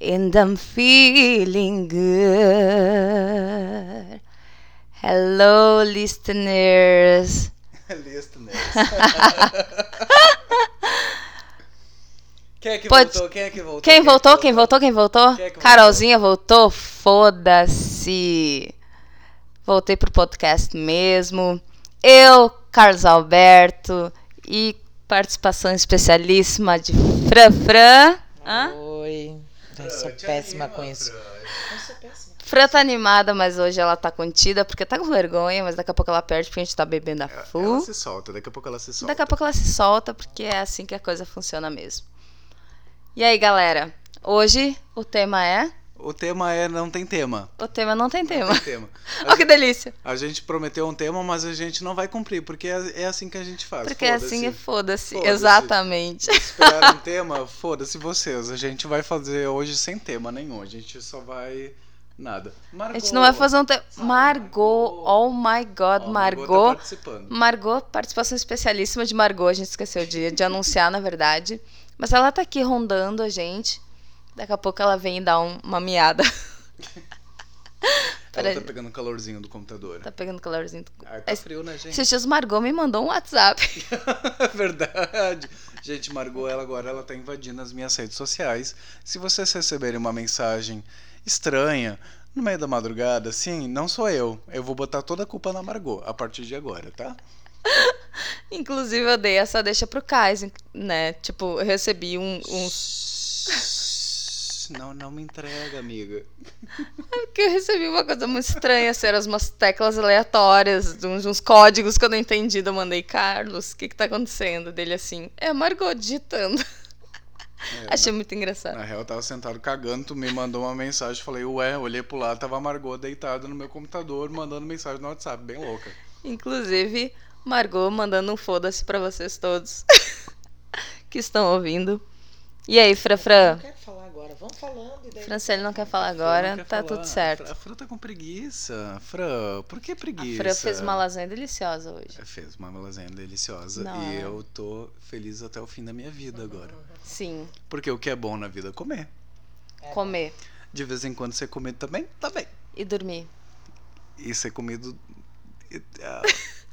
And I'm feeling good. Hello, listeners. Listeners. Quem é que Pode- voltou? Quem é que voltou? Quem é voltou? Quem voltou? Quem voltou? Quem é que voltou? Carolzinha voltou? Foda-se. Voltei pro podcast mesmo. Eu, Carlos Alberto e participação especialíssima de Fran Fran. Hã? Eu sou péssima anima, com isso. Fran. Eu sou péssima. Fran tá animada, mas hoje ela tá contida porque tá com vergonha, mas daqui a pouco ela perde porque a gente tá bebendo a Ela full. se solta, daqui a pouco ela se solta. Daqui a pouco ela se solta, porque é assim que a coisa funciona mesmo. E aí, galera? Hoje o tema é. O tema é não tem tema. O tema não tem tema. Não tem tema. Olha que delícia. a gente prometeu um tema, mas a gente não vai cumprir, porque é, é assim que a gente faz. Porque assim é foda-se. Foda-se. Exatamente. Esperar um tema, foda-se vocês. A gente vai fazer hoje sem tema nenhum. A gente só vai. Nada. A gente não vai fazer um tema. Margot, oh my god, Ó, Margot. Tá participando. Margot, participação especialíssima de Margot, a gente esqueceu de, de anunciar, na verdade. Mas ela tá aqui rondando a gente. Daqui a pouco ela vem e dá um- uma miada. Ela tá pegando calorzinho do computador. Tá pegando calorzinho. Ah, tá Esse- frio, né, gente? Esses dias Margot me mandou um WhatsApp. É verdade. Gente, Margot, ela agora ela tá invadindo as minhas redes sociais. Se vocês receberem uma mensagem estranha no meio da madrugada, assim, não sou eu. Eu vou botar toda a culpa na Margot a partir de agora, tá? Inclusive, eu dei essa deixa pro Kais, né? Tipo, eu recebi um, uns. Não, não me entrega, amiga. Que eu recebi uma coisa muito estranha, assim, eram umas teclas aleatórias, uns, uns códigos que eu não entendi. Eu mandei, Carlos, o que que tá acontecendo? Dele assim, é a Margot digitando. É, Achei muito engraçado. Na real, eu tava sentado cagando, tu me mandou uma mensagem, falei, ué, olhei pro lado, tava a Margot deitada no meu computador, mandando mensagem no WhatsApp, bem louca. Inclusive, Margot mandando um foda-se pra vocês todos que estão ouvindo. E aí, Fran Não Fran? quero falar agora. Vamos falando. E daí... Franciele não quer falar agora, quer tá falar. tudo certo. A Fran tá com preguiça. Fran, por que A preguiça? Fran fez uma lasanha deliciosa hoje. Fez uma lasanha deliciosa Não e é? eu tô feliz até o fim da minha vida agora. Sim, Porque o que é bom na vida é comer. É. comer De vez em quando ser comido também, tá bem. e dormir. E ser comido. ah,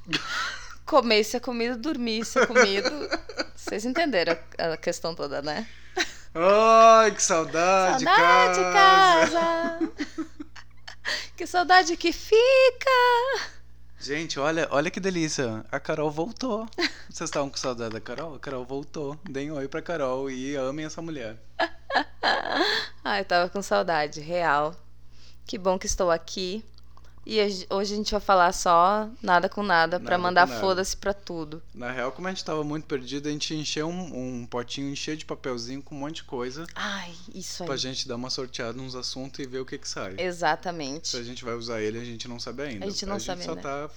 Comer ser comido, dormir ser comido. Vocês entenderam a a questão toda, né? Ai, que saudade, Saudade, casa. casa! que saudade que fica! Gente, olha, olha que delícia. A Carol voltou. Vocês estavam com saudade da Carol? A Carol voltou. Deem oi pra Carol e amem essa mulher. Ai, eu tava com saudade, real. Que bom que estou aqui. E a hoje a gente vai falar só nada com nada, pra Nada mandar foda-se pra tudo. Na real, como a gente tava muito perdido, a gente encheu um, um potinho cheio de papelzinho com um monte de coisa Ai, isso aí. pra gente dar uma sorteada nos assuntos e ver o que que sai. Exatamente. Se a gente vai usar ele, a gente não sabe ainda. A gente não sabe só ainda. tá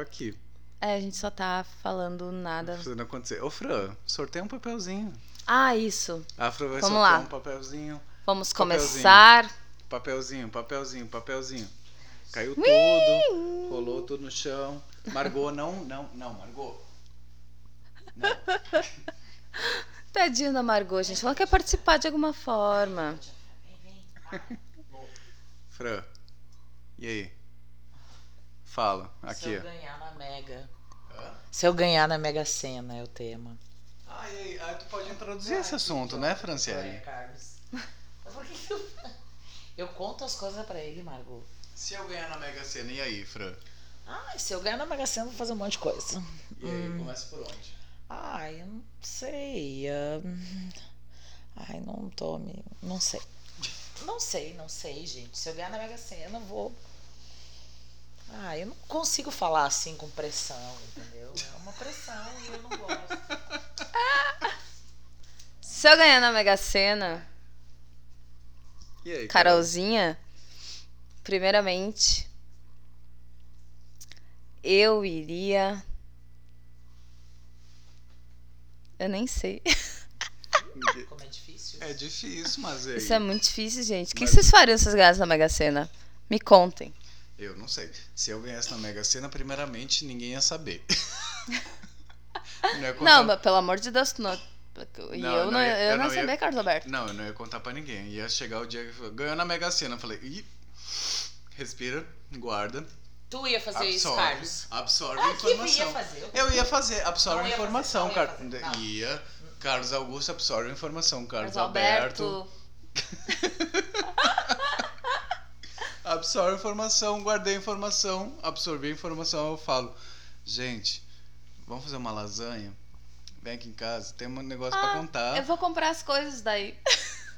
aqui, É, a gente só tá falando nada. fazendo acontecer. Ô, Fran, sorteia um papelzinho. Ah, isso. A Fran vai Vamos sortear lá. um papelzinho. Vamos Papelzinho. começar. Papelzinho, papelzinho, papelzinho. Caiu tudo, rolou tudo no chão. Margot, não, não, não, Margot. Não. Tadinha da Margot, gente. Ela quer participar de alguma forma. Fran, e aí? Fala, Se aqui. eu ganhar na Mega. Se eu ganhar na Mega Sena é o tema. Ah, e aí, aí tu pode introduzir esse assunto, né, Franciele? É, Carlos. Mas por que que eu... eu conto as coisas pra ele, Margot. Se eu ganhar na Mega Sena, e aí, Fran? Ah, se eu ganhar na Mega Sena, eu vou fazer um monte de coisa. E aí, começa por onde? Ai, eu não sei. ah, Ai, não tô me. Não sei. Não sei, não sei, gente. Se eu ganhar na Mega Sena, eu vou. Ah, eu não consigo falar assim com pressão, entendeu? É uma pressão e eu não gosto. Se eu ganhar na Mega Sena, E aí, Carol? Carolzinha, primeiramente, eu iria. Eu nem sei. Como é difícil. É difícil, mas aí... Isso é muito difícil, gente. O que Mas- vocês fariam se vocês ganhassem na Mega Sena? Me contem. Eu não sei. Se eu ganhasse na Mega Sena, primeiramente, ninguém ia saber. não, ia contar... Não, mas pelo amor de Deus, não. E Não, eu não não, ia- eu não não ia- sabia, Carlos Alberto. Não, eu não ia contar pra ninguém. Ia chegar o dia que ganhou na Mega Sena. Eu falei, ih, respira, guarda, Tu ia fazer isso, absorve, Carlos? absorve Ah, a que ia informação. fazer. Eu ia fazer, absorve Não informação, não ia Car... não. Ia. Carlos Augusto absorve a informação. Carlos Carlos Alberto, Alberto. absorve a informação, guardei a informação, absorvi a informação, eu falo, gente, vamos fazer uma lasanha? Vem aqui em casa, tem um negócio pra Ah, contar. Eu vou comprar as coisas daí.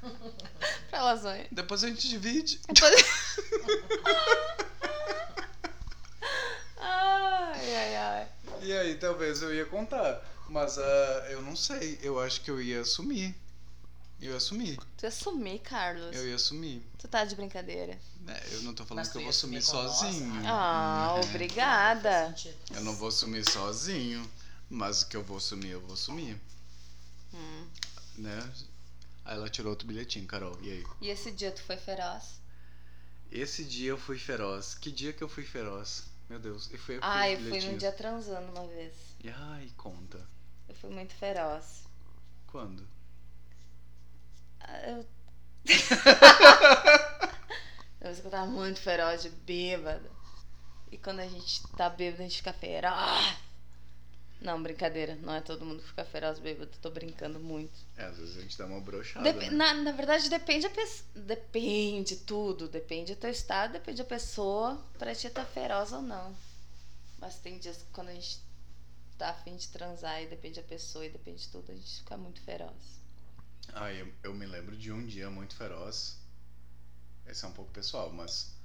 pra lasanha. Depois a gente divide. Depois- ai, ai, ai. E aí, talvez eu ia contar. Mas ah, eu não sei. Eu acho que eu ia assumir. Eu ia assumir. Tu ia sumir, Carlos. Eu ia assumir. Tu tá de brincadeira. É, eu não tô falando Mas que eu vou nós? sozinho. Ah, É. obrigada. Eu não vou assumir sozinho. Mas o que eu vou assumir, eu vou assumir. Hum. Né? Aí ela tirou outro bilhetinho, Carol. E aí? E esse dia tu foi feroz? Esse dia eu fui feroz. Que dia que eu fui feroz? Meu Deus. E foi Ah, eu fui num dia transando uma vez. Ai, conta. Eu fui muito feroz. Quando? Ah, Eu. eu que eu tava muito feroz de bêbada. E quando a gente tá bêbado, a gente fica feroz. Não, brincadeira. Não é todo mundo que fica feroz bêbado. Tô brincando muito. É, às vezes a gente dá uma brochada. Dep- né? na, na verdade, depende a pessoa. Depende tudo. Depende do teu estado, depende da pessoa pra te estar feroz ou não. Mas tem dias que quando a gente tá afim de transar e depende da pessoa e depende de tudo, a gente fica muito feroz. Ah, eu, eu me lembro de um dia muito feroz. Esse é um pouco pessoal, mas.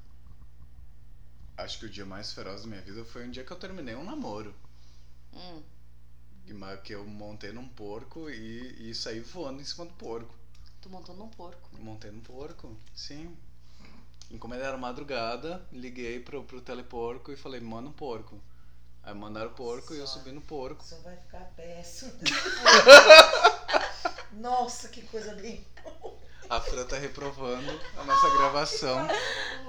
Acho que o dia mais feroz da minha vida foi um dia que eu terminei um namoro. Hum. E Que eu montei num porco e, e saí voando em cima do porco. Tu montou num porco. Montei num porco, sim. E como era madrugada, liguei pro, pro teleporco e falei, manda um porco. Aí mandaram o porco e eu subi no porco. Isso vai ficar péssimo. Nossa, que coisa bem. A Fran tá reprovando a nossa gravação.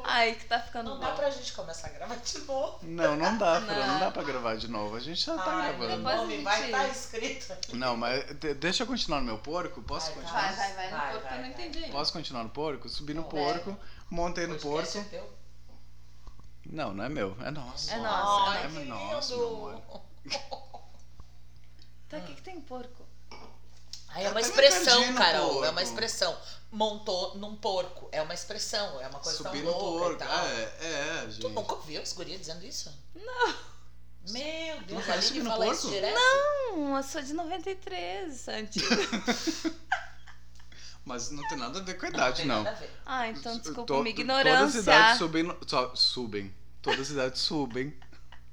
Ai, que tá ficando Não bom. dá pra gente começar a gravar de novo. Não, não dá, Fran, não, Não. dá pra gravar de novo. A gente já tá Ai, gravando. meu nome Depois a vai estar escrito aqui. Não, mas de- deixa eu continuar no meu porco? Posso Vai, continuar? Vai, vai, vai no Vai, porco, vai, eu não vai. entendi. ainda. Posso continuar no porco? Subi no Não. porco, montei no podcast porco. é teu. Não, não é meu, é nosso. É nosso, Ai, é que nosso, lindo. meu amor. Tá, o que, que tem porco? Ai, é uma também expressão, Carol. É uma expressão. Montou num porco. É uma expressão. É uma coisa Subi tão no louca porco. e tal. É, é, gente. Tu nunca ouviu as gurias dizendo isso? Não. Meu Deus, nunca a Aline fala porco? isso direto? Não, eu sou de 93, Santi. Mas não tem nada a ver com a Não, idade, tem não. nada a ver. Ah, então desculpa To- minha Todas as ignorância. idades subem, no- só, subem. Todas as idades subem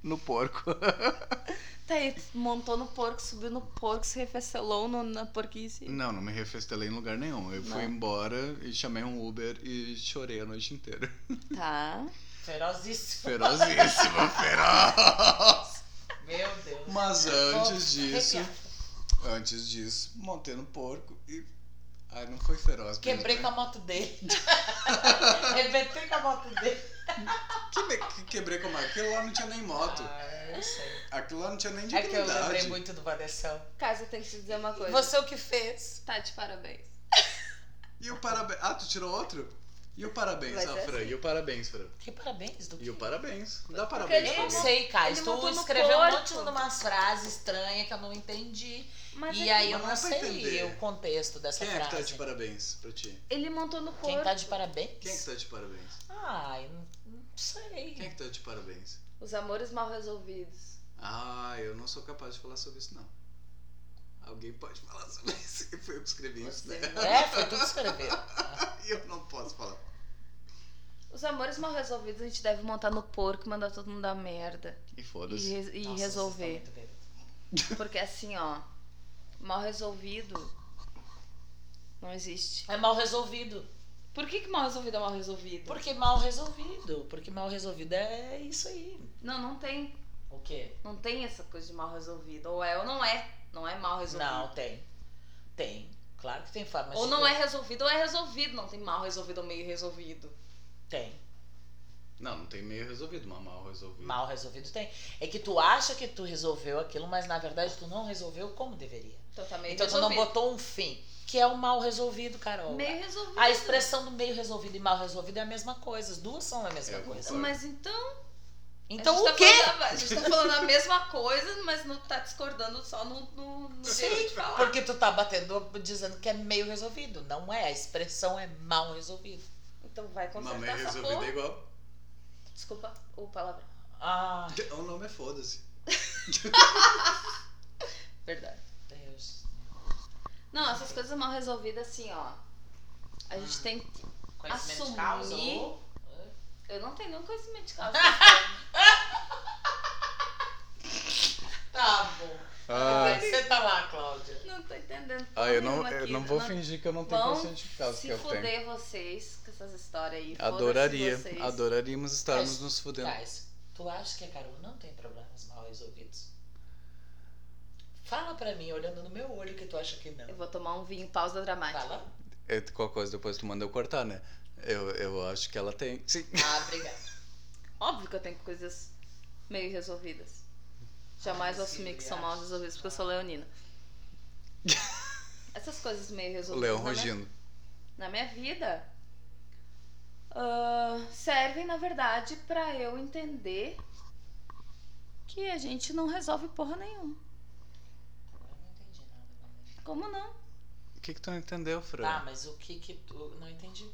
no porco. Tá aí, tu montou no porco, subiu no porco, se refestelou no, na porquice. Não, não me refestelei em lugar nenhum. Eu fui Não. embora e chamei um Uber e chorei a noite inteira. Tá. Ferozíssimo. Ferozíssimo, feroz! Meu Deus. Mas antes disso, antes disso, montei no porco e. Ai, não foi feroz. Quebrei com a moto dele. Arrebentei com a moto dele. né? Que, que quebrei com a moto. Aquilo lá não tinha nem moto. Ah, eu sei. Aquilo lá não tinha nem É que eu dignidade. lembrei muito do Vanessão. Casa, eu tenho que te dizer uma coisa. Você o que fez? Tá de parabéns. E o parabéns. Ah, tu tirou outro? E o parabéns, Vai ah, Fran? assim. E o parabéns, Fran? Que parabéns do E o parabéns. Dá ele parabéns Eu pra não sei, Kai. Ele Tu montou no escreveu um monte de umas frases estranhas que eu não entendi. Mas e é aí que eu não não é pra sei entender. o contexto dessa Quem é que tá frase. de parabéns pra ti? ele montou no porco. Quem tá de parabéns? Quem é que tá de parabéns? Ai, não, não sei. Quem é que tá de parabéns? Os amores mal resolvidos. Ah, eu não sou capaz de falar sobre isso, não. Alguém pode falar sobre isso. Foi eu que escrevi isso, né? É, foi tudo escrever. E eu não posso falar. Os amores mal resolvidos a gente deve montar no porco e mandar todo mundo dar merda. E E, foda-se. re- e Nossa, resolver. vocês estão muito bêbados. Porque assim, ó. Mal resolvido. Não existe. É mal resolvido. Por que, que mal resolvido é mal resolvido? Porque mal resolvido. Porque mal resolvido é isso aí. Não, não tem. O quê? Não tem essa coisa de mal resolvido. Ou é ou não é. Não é mal resolvido. Não, tem. Tem. Claro que tem forma. Ou não é resolvido ou é resolvido. Não tem mal resolvido ou meio resolvido. Tem. Não, não tem meio resolvido, mas mal resolvido. Mal resolvido tem. É que tu acha que tu resolveu aquilo, mas na verdade tu não resolveu como deveria. Então tá meio Então tu resolvido. não botou um fim. Que é o mal resolvido, Carol. Meio resolvido. A expressão do meio resolvido e mal resolvido é a mesma coisa. As duas são a mesma É, coisa. Mas então. Então o tá quê? falando a- a gente tá falando a mesma coisa, mas não tá discordando só no, no, no jeito Sim, de falar. porque tu tá batendo, dizendo que é meio resolvido. Não é, a expressão é mal resolvido. Então vai Mas consertar meio essa resolvido porra. é igual. Desculpa o palavra. Ah, O nome é foda-se. Verdade. Deus. Não, essas coisas mal resolvidas, assim, ó. A gente tem que. Assumir. causa ou... Eu não tenho nenhum conhecimento de causa. Tá bom. Ah, Senta lá, Cláudia. não tô entendendo. ah eu, não, eu não vou Não- fingir que eu não tenho consciência de causa se que eu tenho. fuder vocês com essas histórias aí. Adoraria, vocês. adoraríamos estarmos Mas, nos fudendo. Guys, tu acha que a Carol não tem problemas mal resolvidos? Fala pra mim, olhando no meu olho, que tu acha que não. Eu vou tomar um vinho, pausa dramática. Fala. É, qualquer coisa depois tu manda eu cortar, né? Eu, eu acho que ela tem. Sim. Ah, obrigada. Óbvio que eu tenho coisas meio resolvidas. Jamais vou assumir que são mal resolvidas porque eu sou leonina. Essas coisas meio O resolvidas Leão na, minha, rugindo. na minha vida ah, servem, na verdade, pra eu entender que a gente não resolve porra nenhuma. Agora eu não entendi nada. Como não? O que, que tu não entendeu, Fran? Tá, mas o que que tu... Não entendi.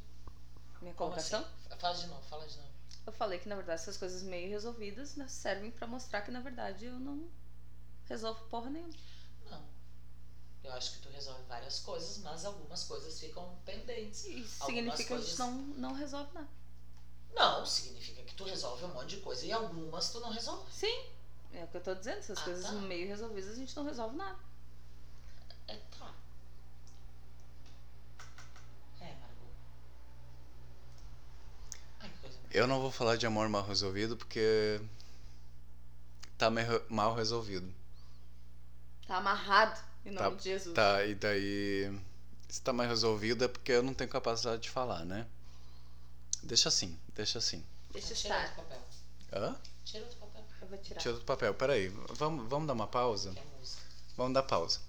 Minha Como colocação? assim? Fala de novo, fala de novo. Eu falei que, na verdade, essas coisas meio resolvidas né, servem pra mostrar que, na verdade, eu não resolvo porra nenhuma. Não. Eu acho que tu resolve várias coisas, mas algumas coisas ficam pendentes. Isso Algumas significa que a coisas- gente não, não resolve nada. Não, significa que tu resolve um monte de coisa e algumas tu não resolve. Sim, é o que eu tô dizendo. Essas Ah, coisas tá. meio resolvidas a gente não resolve nada. É, tá. É, Margot. Ai, que coisa. Eu não vou falar de amor mal resolvido porque. Tá mal resolvido. Tá amarrado em Tá, nome de Jesus. tá, e daí. Se tá mal resolvido é porque eu não tenho capacidade de falar, né? Deixa assim, deixa assim. Deixa Tira estar. outro papel. Hã? Tira outro papel. Eu vou tirar. Tira do papel, peraí. Vamos, vamos dar uma pausa? É. Vamos dar pausa.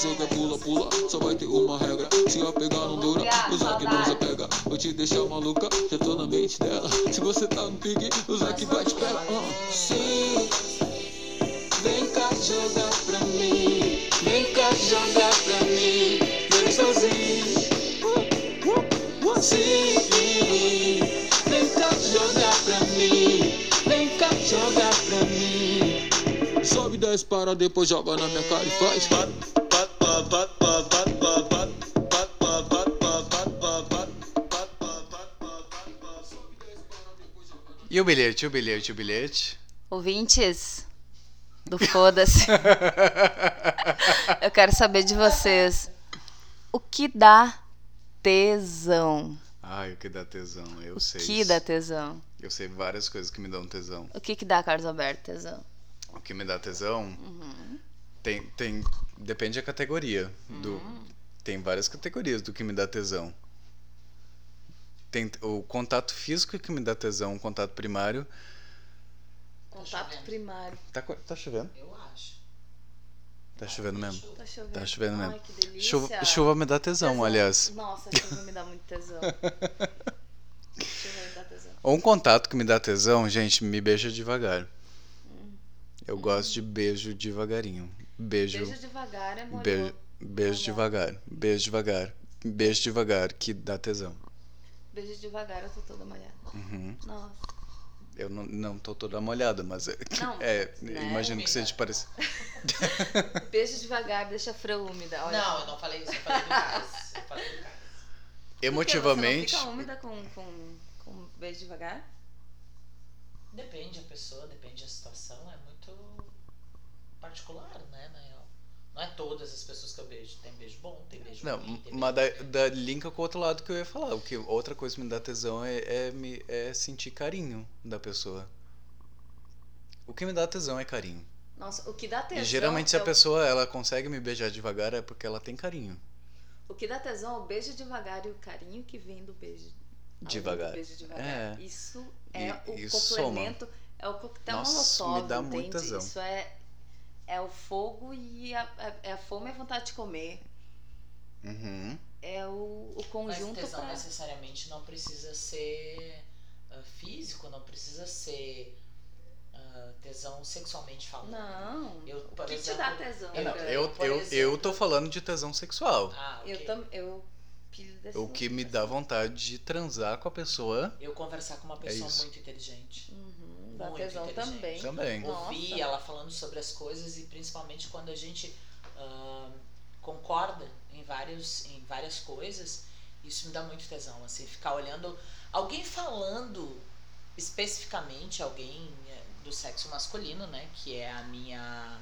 Jogo é pula, pula, só vai ter uma regra. Se eu pegar, não dura. O Zack não se pega. Vou te deixar maluca, já tô na mente dela. Se você tá no pique, o Zack vai te pegar. Ah, sim. Vem cá jogar pra mim. Vem cá jogar pra mim. Vem sozinho. Sim, vem cá jogar pra mim, vem cá jogar pra mim. Sobe 10 para depois joga na minha cara e faz. E o bilhete, o bilhete, o bilhete? Ouvintes do Foda-se, eu quero saber de vocês. O que dá tesão? Ai, o que dá tesão, eu O sei. que dá tesão? Eu sei várias coisas que me dão tesão. O que que dá, Carlos Alberto, tesão? O que me dá tesão Uhum. tem, tem. Depende da categoria. Do, Uhum. Tem várias categorias do que me dá tesão. Tem o contato físico que me dá tesão, o contato primário. Contato chovendo. primário. Tá, tá chovendo? Eu acho. Tá chovendo mesmo? Tá chovendo. Tá chovendo mesmo. Ai, que delícia. Chuva, chuva me dá tesão, Tesão. aliás. Nossa, chuva me dá muito tesão. chuva me dá tesão. Ou um contato que me dá tesão, gente, me beija devagar. Eu gosto de beijo devagarinho. Beijo. Beijo devagar é. Beijo, beijo devagar. Beijo devagar. Beijo devagar, que dá tesão. Beijo devagar, eu tô toda molhada. Uhum. Nossa. Eu não, não tô toda molhada, mas é, Não, é, né, imagino que úmida. seja parecido. Beijo devagar, deixa a Fran úmida. Olha. Não, eu não falei isso, eu falei do Cais. Eu falei do Cais. Emotivamente. Você não fica úmida com, com, com beijo devagar? Depende a pessoa, depende da situação, é muito particular, né, real. Não é todas as pessoas que eu beijo. Tem beijo bom, tem beijo Não, ruim, tem mas beijo da, da linka com o outro lado que eu ia falar. O que outra coisa que me dá tesão é, é, me, é sentir carinho da pessoa. O que me dá tesão é carinho. Nossa, o que dá tesão. e geralmente se é a o- pessoa ela consegue me beijar devagar é porque ela tem carinho. O que dá tesão é o beijo devagar e o carinho que vem do beijo. além do Devagar. Beijo devagar. É. Isso é E- o e complemento, é o coquetel Nossa, molotov, me dá muito entende? tesão. Isso é, é o fogo e a, a, é a fome e a vontade de comer. Uhum. É o, o Mas conjunto tesão pra... necessariamente não precisa ser ah, físico, não precisa ser ah, tesão sexualmente falando. Não. Eu, o por que exemplo, te dá tesão? É, não, eu, eu, eu tô falando de tesão sexual. Ah, ok. Eu também. Eu O que me dá vontade de transar com a pessoa Eu conversar com uma pessoa isso. muito inteligente. Uhum, dá Muito tesão inteligente. também. também. Nossa. Ouvir ela falando sobre as coisas e principalmente quando a gente ah, concorda em, vários, em várias coisas, isso me dá muito tesão. Assim, ficar olhando alguém falando especificamente, alguém eh, do sexo masculino, né? Que é a minha.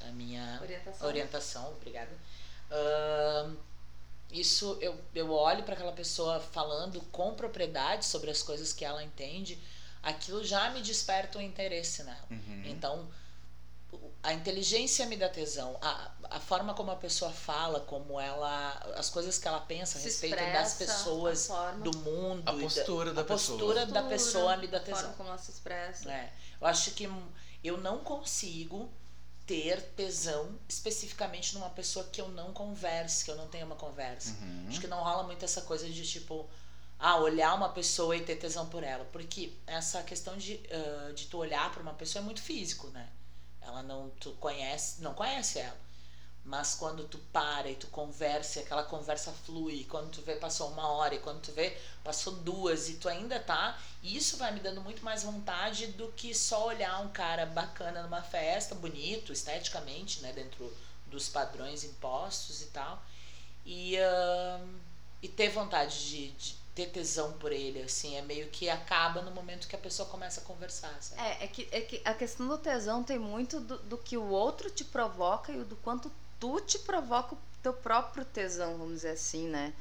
A minha Orientação. orientação, obrigada. Ahn, isso eu, eu olho para aquela pessoa falando com propriedade sobre as coisas que ela entende, aquilo já me desperta um interesse nela. Uhum. Então, o- a inteligência me dá tesão, a, a forma como a pessoa fala, como ela, as coisas que ela pensa a Se respeito expressa, das pessoas, a forma, do mundo, A e da- postura da a pessoa. postura da postura, pessoa me dá a tesão. forma como ela se expressa. É, eu acho que eu não consigo ter tesão especificamente numa pessoa que eu não converse, que eu não tenha uma conversa. Uhum. Acho que não rola muito essa coisa de tipo, ah, olhar uma pessoa e ter tesão por ela. Porque essa questão de, ah, de tu olhar para uma pessoa é muito físico, né? Ela não, tu conhece, não conhece ela. Mas quando tu para e tu conversa, e aquela conversa flui, quando tu vê passou uma hora, e quando tu vê passou duas, e tu ainda tá, isso vai me dando muito mais vontade do que só olhar um cara bacana numa festa, bonito, esteticamente, né, dentro dos padrões impostos e tal, e, ahn, e ter vontade de, de ter tesão por ele, assim, é meio que acaba no momento que a pessoa começa a conversar, sabe? É, é que, é que a questão do tesão tem muito do, do que o outro te provoca e do quanto tu te provoca o teu próprio tesão, vamos dizer assim, né?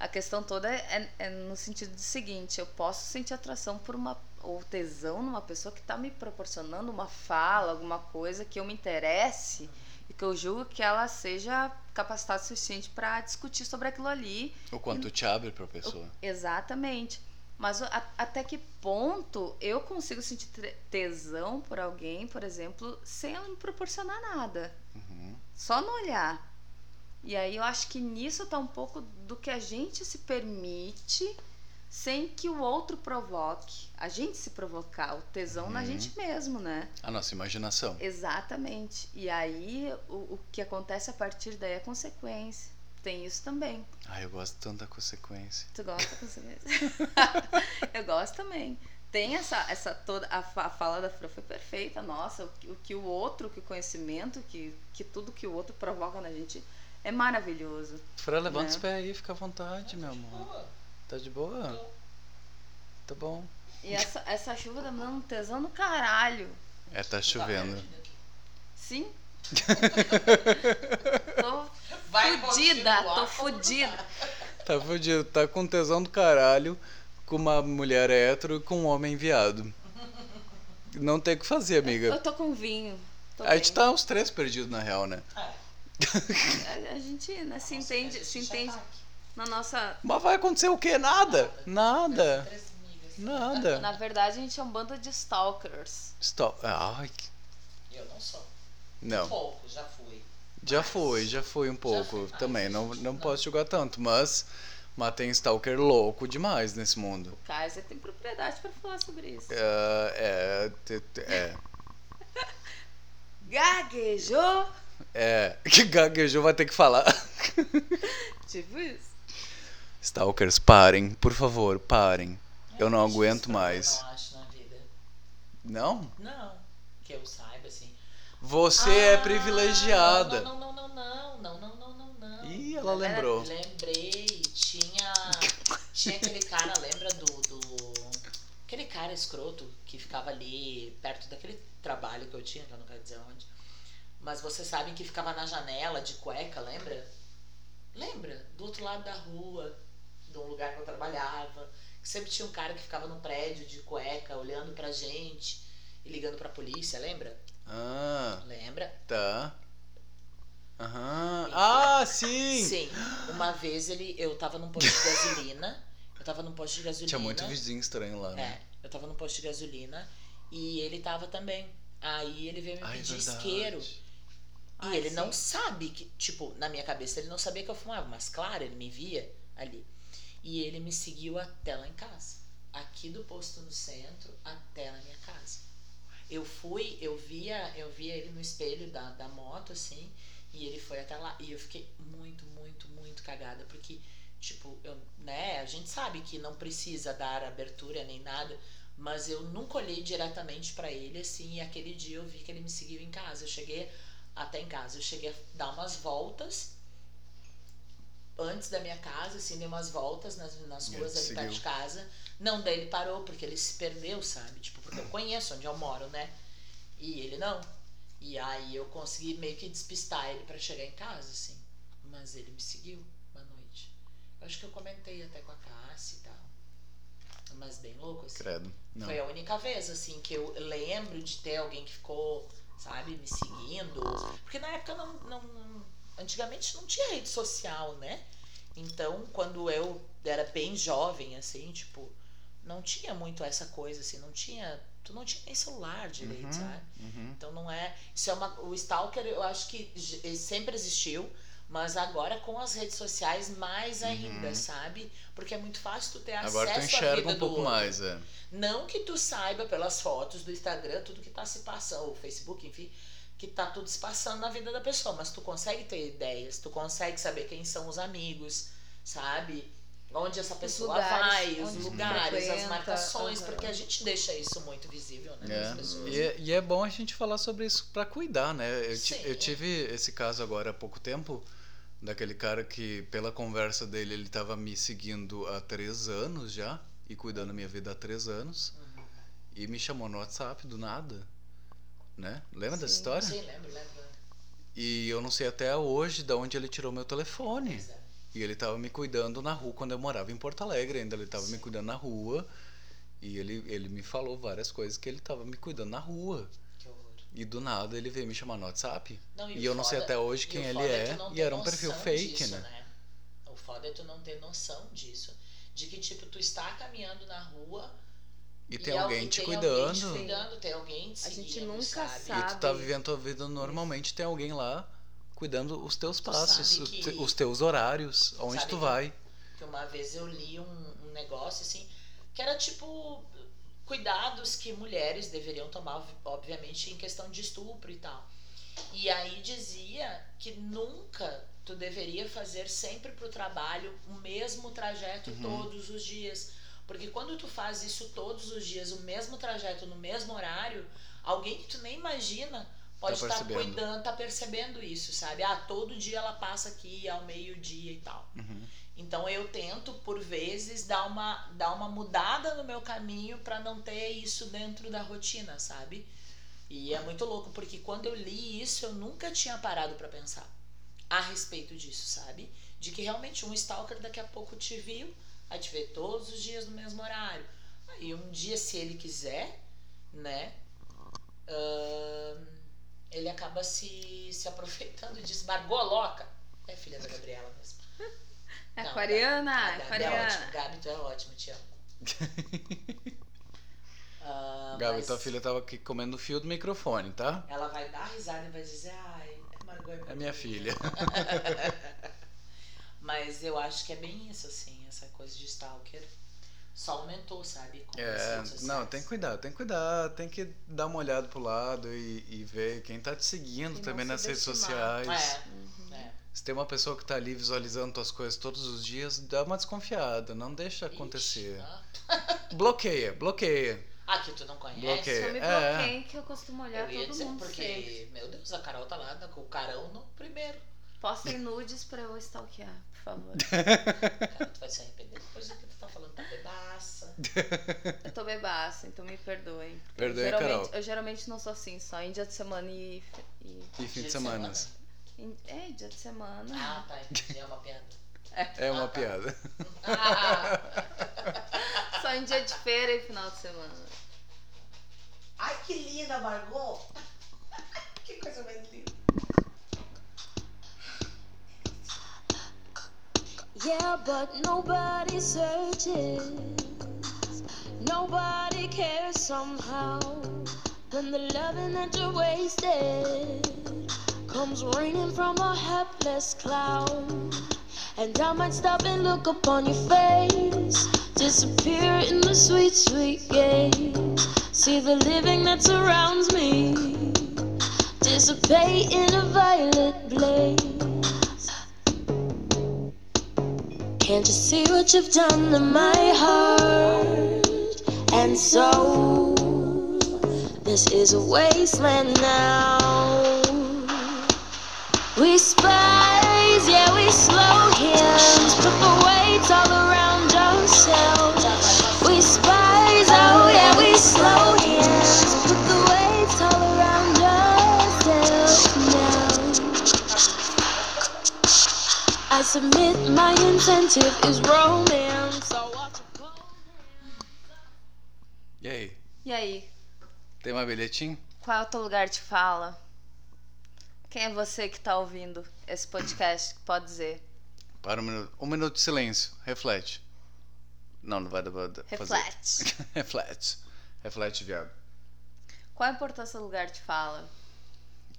A questão toda é, é no sentido do seguinte, eu posso sentir atração por uma ou tesão numa pessoa que está me proporcionando uma fala, alguma coisa que eu me interesse e que eu julgo que ela seja capacitada o suficiente para discutir sobre aquilo ali O quanto te abre pra pessoa. Exatamente. Mas a- até que ponto eu consigo sentir tesão por alguém, por exemplo, sem ela me proporcionar nada? Uhum. Só no olhar. E aí eu acho que nisso tá um pouco do que a gente se permite sem que o outro provoque. A gente se provocar, o tesão na Uhum. gente mesmo, né? A nossa imaginação. Exatamente. E aí o, o que acontece a partir daí é consequência. Tem isso também. Ai, eu gosto tanto da consequência. Tu gosta você mesmo? eu gosto também. Tem essa, essa toda. A, fa- a fala da Fran foi perfeita. Nossa, o, que- o que o outro, que o conhecimento, que, que tudo que o outro provoca na gente é maravilhoso. Fran, levanta Né? os pés aí, fica à vontade, meu amor. Tá de boa? Tá bom. E essa, essa chuva tá me dando um tesão no caralho. É, tá chovendo. Sim? tô Vai fudida, tô fudida. Tá fudido, tá com tesão do caralho, com uma mulher hétero e com um homem viado. Não tem o que fazer, amiga. Eu tô com vinho. Tô A gente bem. tá uns três perdidos na real, né? É, A, a gente né, se nossa, entende, a se gente entende tá aqui. Na nossa. Mas vai acontecer o quê? Nada. Nada. Nada. Na verdade, a gente é um bando de stalkers. Stop. Ai, Eu não sou. não. Pouco, já fui. Já foi, já foi um pouco fui também. Não, não posso julgar tanto, mas, mas tem stalker louco demais nesse mundo. Kaiser tem propriedade pra falar sobre isso. É, é, te- é, Gaguejou? é. Que gaguejou vai ter que falar. Tipo isso. Stalkers, parem, por favor, parem. Eu não É, aguento mais. Eu não acho na vida. Não? Não. Que eu saiba, assim. Você é Ah, privilegiada. Não, não, não, não, não, não, não, não, não. Ih, ela lembrou. Lembrei, tinha. Tinha aquele cara, lembra do, do. Aquele cara escroto que ficava ali perto daquele trabalho que eu tinha, que eu não quero dizer onde. Mas vocês sabem que ficava na janela de cueca, lembra? Lembra? Do outro lado da rua, de um lugar que eu trabalhava. Que sempre tinha um cara que ficava no prédio de cueca, olhando pra gente e ligando pra polícia, lembra? Ah, Lembra? tá. Aham. Ah, sim! Sim. Uma vez ele, eu tava num posto de gasolina. Eu tava num posto de gasolina. Tinha muito vizinho estranho lá, É, né? eu tava num posto de gasolina e ele tava também. Aí ele veio me Ai, pedir verdade. isqueiro. E Ai, ele não sim. sabe que, tipo, na minha cabeça ele não sabia que eu fumava, mas claro, ele me via ali. E ele me seguiu até lá em casa. Aqui do posto no centro até na minha casa. Eu fui, eu via, eu via ele no espelho da, da moto, assim, e ele foi até lá. E eu fiquei muito, muito, muito cagada, porque, tipo, eu, né, a gente sabe que não precisa dar abertura nem nada, mas eu nunca olhei diretamente pra ele, assim, e aquele dia eu vi que ele me seguiu em casa. Eu cheguei até em casa, eu cheguei a dar umas voltas antes da minha casa, assim, dei umas voltas nas, nas ruas ali perto de casa. Não, daí ele parou, porque ele se perdeu, sabe? Tipo, porque eu conheço onde eu moro, né? E ele não. E aí eu consegui meio que despistar ele pra chegar em casa, assim. Mas ele me seguiu uma noite. Eu acho que eu comentei até com a Cássia e tal. Mas bem louco, assim. Credo. Não. Foi a única vez, assim, que eu lembro de ter alguém que ficou, sabe, me seguindo. Porque na época não. não, não- antigamente não tinha rede social, né? Então, quando eu era bem jovem, assim, tipo, não tinha muito essa coisa, assim, não tinha. Tu não tinha nem celular direito, Uhum, sabe? uhum. Então não é. Isso é uma. O Stalker eu acho que sempre existiu, mas agora com as redes sociais mais ainda, sabe? Porque é muito fácil tu ter acesso Uhum. Agora tu à vida um pouco outro. mais, é. Não que tu saiba pelas fotos do Instagram tudo que tá se passando, o Facebook, enfim, que tá tudo se passando na vida da pessoa, mas tu consegue ter ideias, tu consegue saber quem são os amigos, sabe? Onde essa pessoa lugares, vai, os lugares, as marcações, aham. porque a gente deixa isso muito visível, né, É. nas pessoas. E, é- e é bom a gente falar sobre isso pra cuidar, né? Eu, eu tive esse caso agora há pouco tempo, daquele cara que, pela conversa dele, ele tava me seguindo há três anos já, e cuidando da minha vida há três anos, Uhum. e me chamou no WhatsApp do nada, né? Lembra dessa história? Sim, lembro, lembro. E eu não sei até hoje de onde ele tirou meu telefone. É. E ele tava me cuidando na rua quando eu morava em Porto Alegre ainda. Ele tava me cuidando na rua. E ele, ele me falou várias coisas que ele tava me cuidando na rua. Que horror. E do nada ele veio me chamar no WhatsApp. Não, E, o eu não sei foda- até hoje e quem ele foda é. não e era um perfil fake, disso, né? O foda é tu não ter noção disso. De que, tipo, tu está caminhando na rua E tem al- alguém te tem cuidando. Alguém te cuidando, tem alguém te A gente nunca sabe? sabe. E tu tá vivendo tua vida normalmente, tem alguém lá cuidando os teus passos, sabe o que- os teus horários, onde Sabe tu que- vai. Que uma vez eu li um, um negócio assim, que era tipo cuidados que mulheres deveriam tomar, ob- obviamente, em questão de estupro e tal. E aí dizia que nunca tu deveria fazer sempre pro trabalho o mesmo trajeto Uhum. todos os dias. Porque quando tu faz isso todos os dias, o mesmo trajeto no mesmo horário, alguém que tu nem imagina pode Tá estar cuidando, tá percebendo isso, sabe? Ah, todo dia ela passa aqui ao meio-dia e tal. Uhum. Então eu tento, por vezes, dar uma, dar uma mudada no meu caminho para não ter isso dentro da rotina, sabe? E é muito louco, porque quando eu li isso, eu nunca tinha parado para pensar a respeito disso, sabe? De que realmente um stalker daqui a pouco te viu, vai te ver todos os dias no mesmo horário. Aí um dia, se ele quiser, né? ahn, ele acaba se, se aproveitando disso. Margot louca. É filha da Gabriela mesmo. É Não, aquariana, A Gabi é aquariana. ótimo. Gabi, tu é ótimo, te amo. Ah, Gabi, mas tua filha tava aqui comendo o fio do microfone, tá? Ela vai dar risada e vai dizer, ai, Margot é, É minha linda." filha. Mas eu acho que é bem isso, assim, essa coisa de stalker. Só aumentou, sabe? É, redes não, tem que cuidar, tem que cuidar, tem que dar uma olhada pro lado e, e ver quem tá te seguindo E não também se nas redes sociais. É, é. Se tem uma pessoa que tá ali visualizando tuas coisas todos os dias, dá uma desconfiada, não deixa acontecer. Ixi, ah. Bloqueia, bloqueia. Ah, que tu não conhece? Bloqueia. Só me É. bloqueiem que eu costumo olhar Eu ia todo dizer, mundo porque, sempre. meu Deus, a Carol tá lá com o carão no primeiro. Postem nudes pra eu stalkear, favor. Cara, tu vai se arrepender depois do que tu tá falando, tá bebaça. Eu tô bebaça, então me perdoem. Perdoe a geralmente, Carol. Eu geralmente não sou assim, só em dia de semana e. e- E fim de de semanas. em- é, dia de semana. Ah, tá, entendi, é uma piada. É uma Ah, tá. piada. Ah, Só em dia de feira e final de semana. Ai, que linda, Margot! Que coisa mais linda. Yeah, but nobody searches. Nobody cares somehow. When the loving that you're wasted comes raining from a helpless cloud. And I might stop and look upon your face. Disappear in the sweet, sweet gaze. See the living that surrounds me. Dissipate in a violet blaze. Can't you see what you've done to my heart and soul? This is a wasteland now. We spies, yeah, we slow hands, E aí? E aí, Tem mais bilhetinho? qual é o teu lugar de fala? Quem é você que tá ouvindo esse podcast que pode dizer? Para um minuto. Um minuto de silêncio. Reflete. Não, não vai dar pra fazer. Reflete. Reflete. Reflete, viado. Qual a importância do lugar de fala?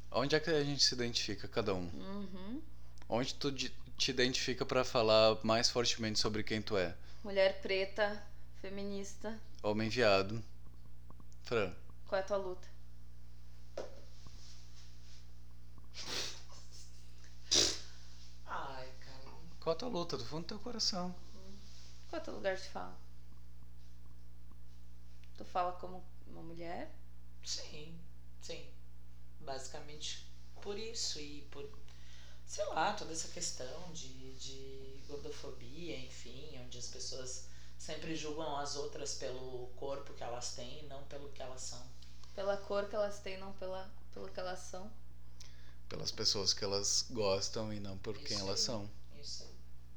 Onde é que a gente se identifica, cada um? Uhum. Onde tu te identifica pra falar mais fortemente sobre quem tu é? Mulher preta, feminista. Homem viado. Fran. Qual é a tua luta? Ai, cara. Qual a tua luta? Do fundo do teu coração. Qual é o teu lugar de fala? Tu fala como uma mulher? Sim, sim. Basicamente por isso e por, sei lá, toda essa questão de, de gordofobia, enfim, onde as pessoas sempre julgam as outras pelo corpo que elas têm e não pelo que elas são. Pela cor que elas têm, não pela, pelo que elas são. Pelas pessoas que elas gostam e não por quem Isso elas aí. são. Isso aí.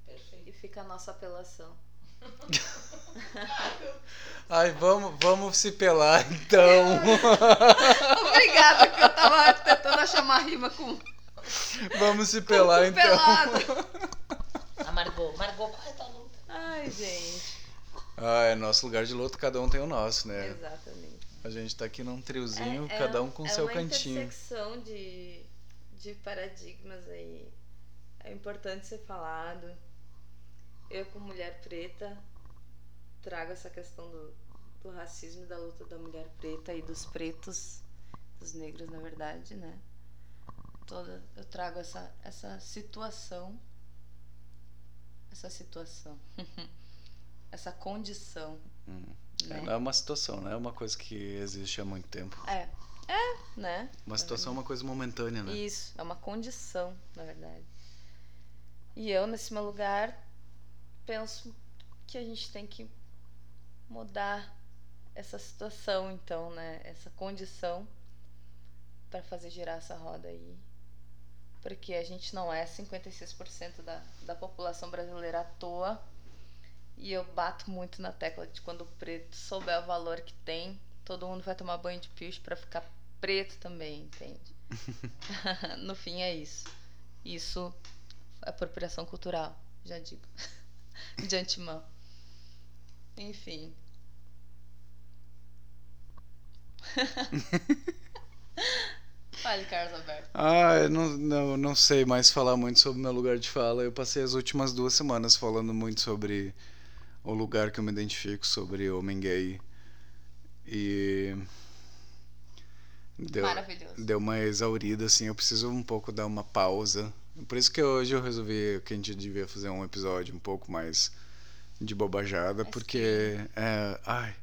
E Perfeito. fica a nossa apelação. Ai, vamos, vamos se pelar então. Obrigada, que eu tava tentando achar uma rima com, vamos se pelar então. pelado. A Margot, Margot, qual é a tua luta? Ai, gente. Ah, é nosso lugar de luta, cada um tem o nosso, né? Exatamente. A gente tá aqui num triozinho, É- é cada um- com é seu uma cantinho. intersecção de, de paradigmas aí. É importante ser falado. Eu, como mulher preta, trago essa questão do, do racismo e da luta da mulher preta e dos pretos, dos negros, na verdade, né? Toda, eu trago essa, essa situação. Essa situação. essa condição. Hum. Né? É, não é uma situação, né? É uma coisa que existe há muito tempo. É. É, né? Uma situação é uma coisa momentânea, né? Isso, é uma condição, na verdade. E eu, nesse meu lugar, penso que a gente tem que mudar essa situação, então, né? Essa condição para fazer girar essa roda aí. Porque a gente não é 56% da, da população brasileira à toa. E eu bato muito na tecla de quando o preto souber o valor que tem, todo mundo vai tomar banho de peixe para ficar preto também, entende? no fim é isso. Isso é apropriação cultural, já digo. De antemão. Enfim. Fale, Carlos Alberto. Ah, eu não, não, não sei mais falar muito sobre meu lugar de fala. Eu passei as últimas duas semanas falando muito sobre o lugar que eu me identifico, sobre homem gay. E. Deu, Maravilhoso. deu uma exaurida, assim. Eu preciso um pouco dar uma pausa. Por isso que hoje eu resolvi que a gente devia fazer um episódio um pouco mais de bobajada, Mais porque. É, ai.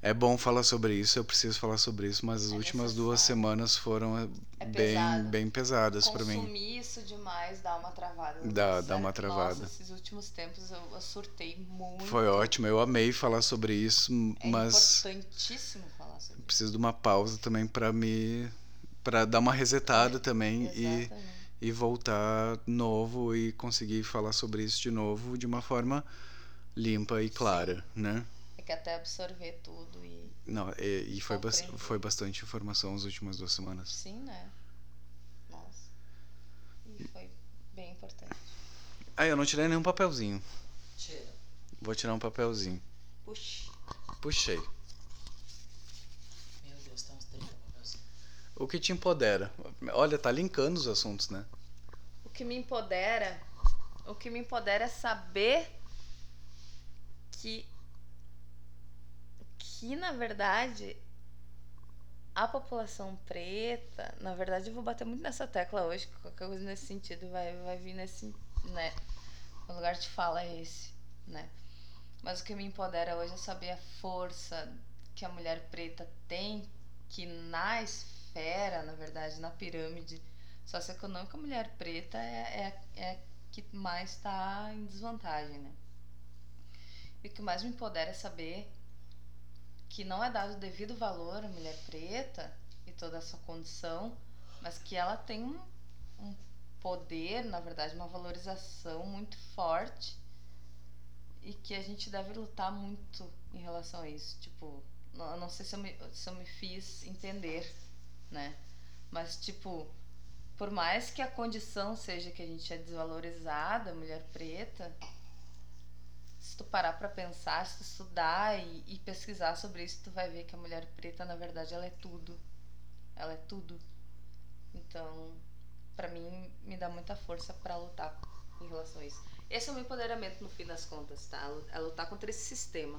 É bom falar sobre isso, eu preciso falar sobre isso, mas as É últimas duas necessário. semanas foram eh, É bem, bem pesadas pra mim. Consumir isso demais dá uma travada. Dá- dá Sério uma travada. Nossa, esses últimos tempos eu, eu surtei muito. Foi ótimo, eu amei falar sobre isso, É mas importantíssimo falar sobre preciso de uma pausa também pra me para dar uma resetada também isso. e, e voltar novo e conseguir falar sobre isso de novo de uma forma limpa e clara, né? É que até absorver tudo e. Não, e, e foi, Compreender. foi bastante informação as últimas duas semanas. Sim, né? Nossa. E foi bem importante. Ah, eu não tirei nenhum papelzinho. Tira. Vou tirar um papelzinho. Puxa. Puxei. Meu Deus, tem uns 30 papelzinhos. O que te empodera? Olha, tá linkando os assuntos, né? O que me empodera, o que me empodera é saber que que na verdade a população preta, na verdade eu vou bater muito nessa tecla hoje, que qualquer coisa nesse sentido vai vai vir nesse, né? O lugar de fala é esse, né? Mas o que me empodera hoje é saber a força que a mulher preta tem, que na esfera, na verdade, na pirâmide socioeconômica, a mulher preta é, é, é a que mais está em desvantagem, né? E o que mais me empodera é saber que não é dado o devido valor à mulher preta e toda essa condição, mas que ela tem um, um poder, na verdade, uma valorização muito forte e que a gente deve lutar muito em relação a isso. Tipo, não sei se eu me, se eu me fiz entender, né? Mas, tipo, por mais que a condição seja que a gente é desvalorizada, mulher preta, se tu parar pra pensar, se tu estudar e, e pesquisar sobre isso, tu vai ver que a mulher preta, na verdade, ela é tudo. Ela é tudo. Então, pra mim, me dá muita força pra lutar em relação a isso. Esse é o meu empoderamento no fim das contas, tá? É lutar contra esse sistema.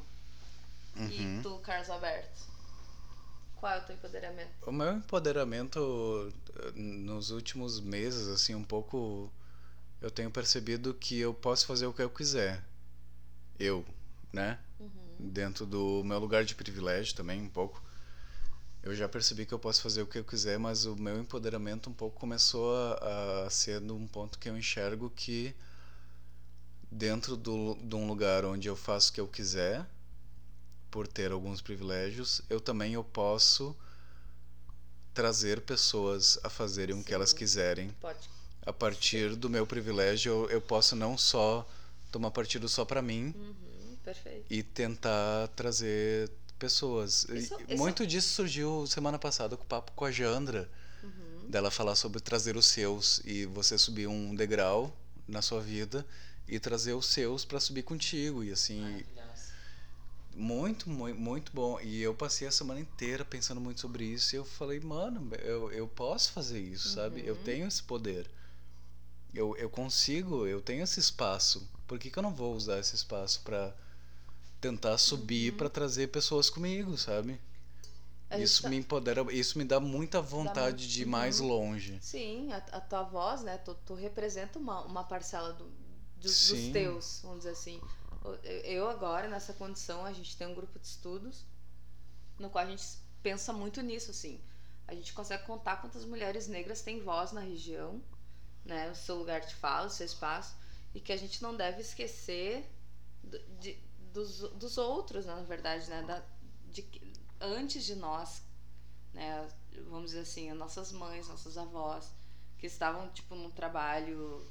Uhum. E tu, Carlos Alberto? Qual é o teu empoderamento? O meu empoderamento nos últimos meses, assim, um pouco. Eu tenho percebido que eu posso fazer o que eu quiser. Eu, né? Uhum. Dentro do meu lugar de privilégio também, um pouco. Eu já percebi que eu posso fazer o que eu quiser, mas o meu empoderamento um pouco começou a, a ser num ponto que eu enxergo que dentro do, de um lugar onde eu faço o que eu quiser, por ter alguns privilégios, eu também eu posso trazer pessoas a fazerem o que elas Sim. quiserem. Pode. A partir do meu privilégio, eu, eu posso não só tomar partido só para mim Uhum, perfeito. e tentar trazer pessoas. Isso- isso- Muito disso surgiu semana passada com o papo com a Jandra, Uhum. dela falar sobre trazer os seus e você subir um degrau na sua vida e trazer os seus para subir contigo e assim muito, muito, muito bom. E eu passei a semana inteira pensando muito sobre isso. E eu falei, mano, eu, eu posso fazer isso, sabe? Eu Uhum. tenho esse poder. Eu, eu consigo, eu tenho esse espaço. Por que, que eu não vou usar esse espaço pra tentar subir, pra trazer pessoas comigo, sabe? Uhum. Gente Isso tá- me empodera, isso me dá muita vontade muito- de ir mais Uhum. longe. Sim, a, a tua voz, né? Tu, tu representa uma, uma parcela do, dos, Sim. dos teus, vamos dizer assim. Eu- Eu agora, nessa condição, a gente tem um grupo de estudos no qual a gente pensa muito nisso, assim. A gente consegue contar quantas mulheres negras têm voz na região, né? O seu lugar de fala, o seu espaço. E que a gente não deve esquecer do- de, dos, dos outros, na verdade, né? Da, de, antes de nós, né? Vamos dizer assim, as nossas mães, nossas avós, que estavam, tipo, num trabalho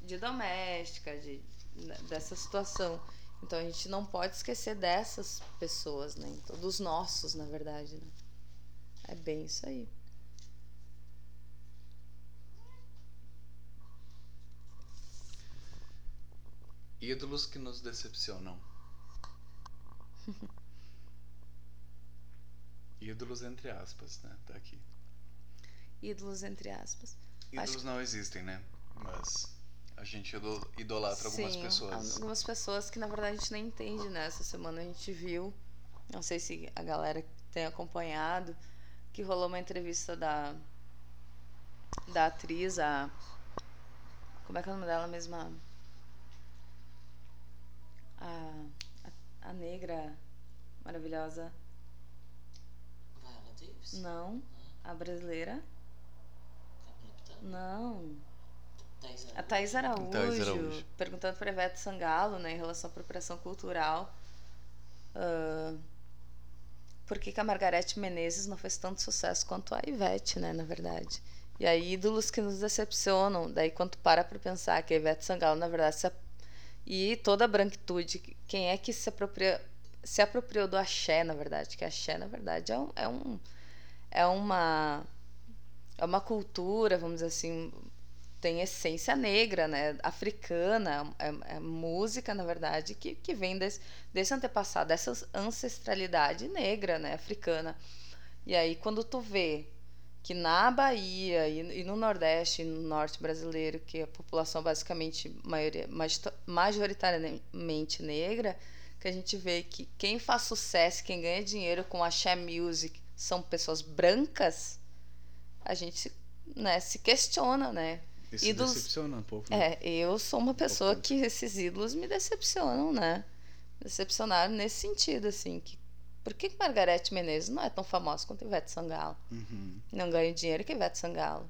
de doméstica, de, né, dessa situação. Então a gente não pode esquecer dessas pessoas, né? Então, dos nossos, na verdade, né? É bem isso aí. Ídolos que nos decepcionam. Ídolos entre aspas, né? Tá aqui. Ídolos, entre aspas. Ídolos não existem, né? Mas a gente ido- idolatra algumas Sim, pessoas. Algumas pessoas que na verdade a gente nem entende, né? Essa semana a gente viu, não sei se a galera tem acompanhado, que rolou uma entrevista da da atriz, a como é que é o nome dela mesma? A, a, a negra maravilhosa Davis? Não. A brasileira? Calypta? Não. A Thais Araújo, Thais Araújo. perguntando para Ivete Sangalo, né, em relação à apropriação cultural. ah, por que, que a Margarete Menezes não fez tanto sucesso quanto a Ivete, né, na verdade? E aí, ídolos que nos decepcionam. Daí, quando para pra pensar que a Ivete Sangalo, na verdade, se e toda a branquitude, quem é que se apropria, se apropriou do axé, na verdade? Que axé, na verdade, é um, é um é uma é uma cultura, vamos dizer assim, tem essência negra, né? Africana, é, é música, na verdade, que, que vem desse, desse antepassado, dessa ancestralidade negra, né? Africana. E aí, quando tu vê que na Bahia e, e no Nordeste e no Norte brasileiro, que a população é basicamente maioria, majorita- majoritariamente negra, que a gente vê que quem faz sucesso, quem ganha dinheiro com axé music são pessoas brancas, a gente se, né, se questiona, né? Isso Ídolos- decepciona um pouco. né? É, eu sou uma pessoa que esses ídolos me decepcionam, né? Decepcionaram nesse sentido, assim. Que, por que Margarete Menezes não é tão famosa quanto Ivete Sangalo? Uhum. Não ganha dinheiro que Ivete Sangalo.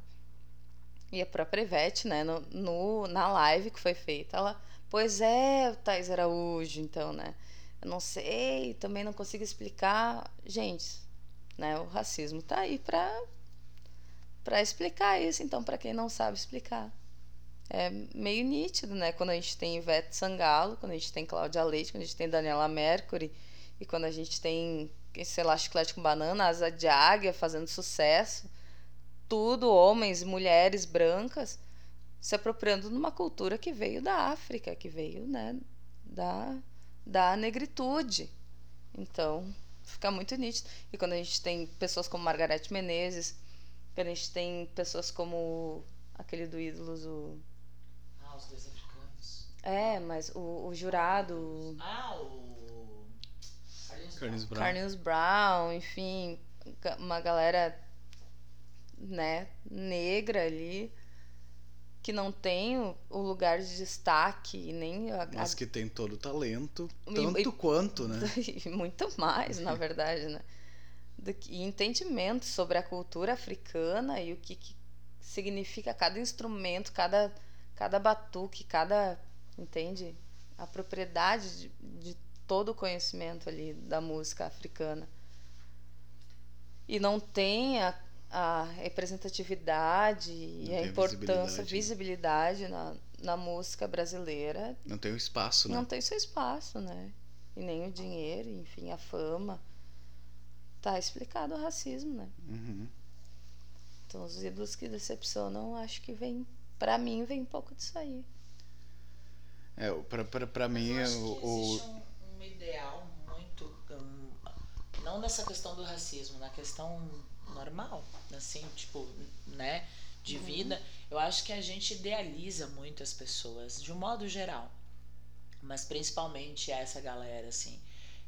E a própria Ivete, né, no, no- na live que foi feita, ela, pois é, o Thais Araújo, então, né? Eu não sei, também não consigo explicar. Gente, né, o racismo tá aí pra, pra explicar isso, então, pra quem não sabe explicar. É meio nítido, né? Quando a gente tem Ivete Sangalo, quando a gente tem Cláudia Leite, quando a gente tem Daniela Mercury, e quando a gente tem, sei lá, Chiclete com Banana, Asa de Águia fazendo sucesso, tudo homens, mulheres brancas se apropriando de uma cultura que veio da África, que veio, né, da, da negritude. Então, fica muito nítido. E quando a gente tem pessoas como Margarete Menezes, quando a gente tem pessoas como aquele do Ídolos, o... Ah, os dois africanos. É, mas o, o jurado, Ah, o. Carlinhos Carlinhos Brown. Carlinhos Brown, enfim, uma galera, né, negra ali, que não tem o, o lugar de destaque nem a, a- Mas que tem todo o talento, tanto e- quanto, né? e muito mais, na verdade, né? Do que, e entendimento sobre a cultura africana e o que, que significa cada instrumento, cada, cada batuque, cada. Entende? A propriedade de, de todo o conhecimento ali da música africana. E não tem a, a representatividade e Não a tem a importância, visibilidade. visibilidade na, na música brasileira Não tem o espaço, né? não tem seu espaço, né? E nem o dinheiro, enfim, a fama. Tá explicado o racismo, né? Uhum. Então os ídolos que decepcionam, acho que vem, pra mim, vem um pouco disso aí. É, o- pra, pra, pra mim, Eu acho o, um ideal muito. hum, não nessa questão do racismo, na questão normal, assim, tipo, né? De Uhum. vida. Eu acho que a gente idealiza muito as pessoas, de um modo geral. Mas principalmente essa galera, assim.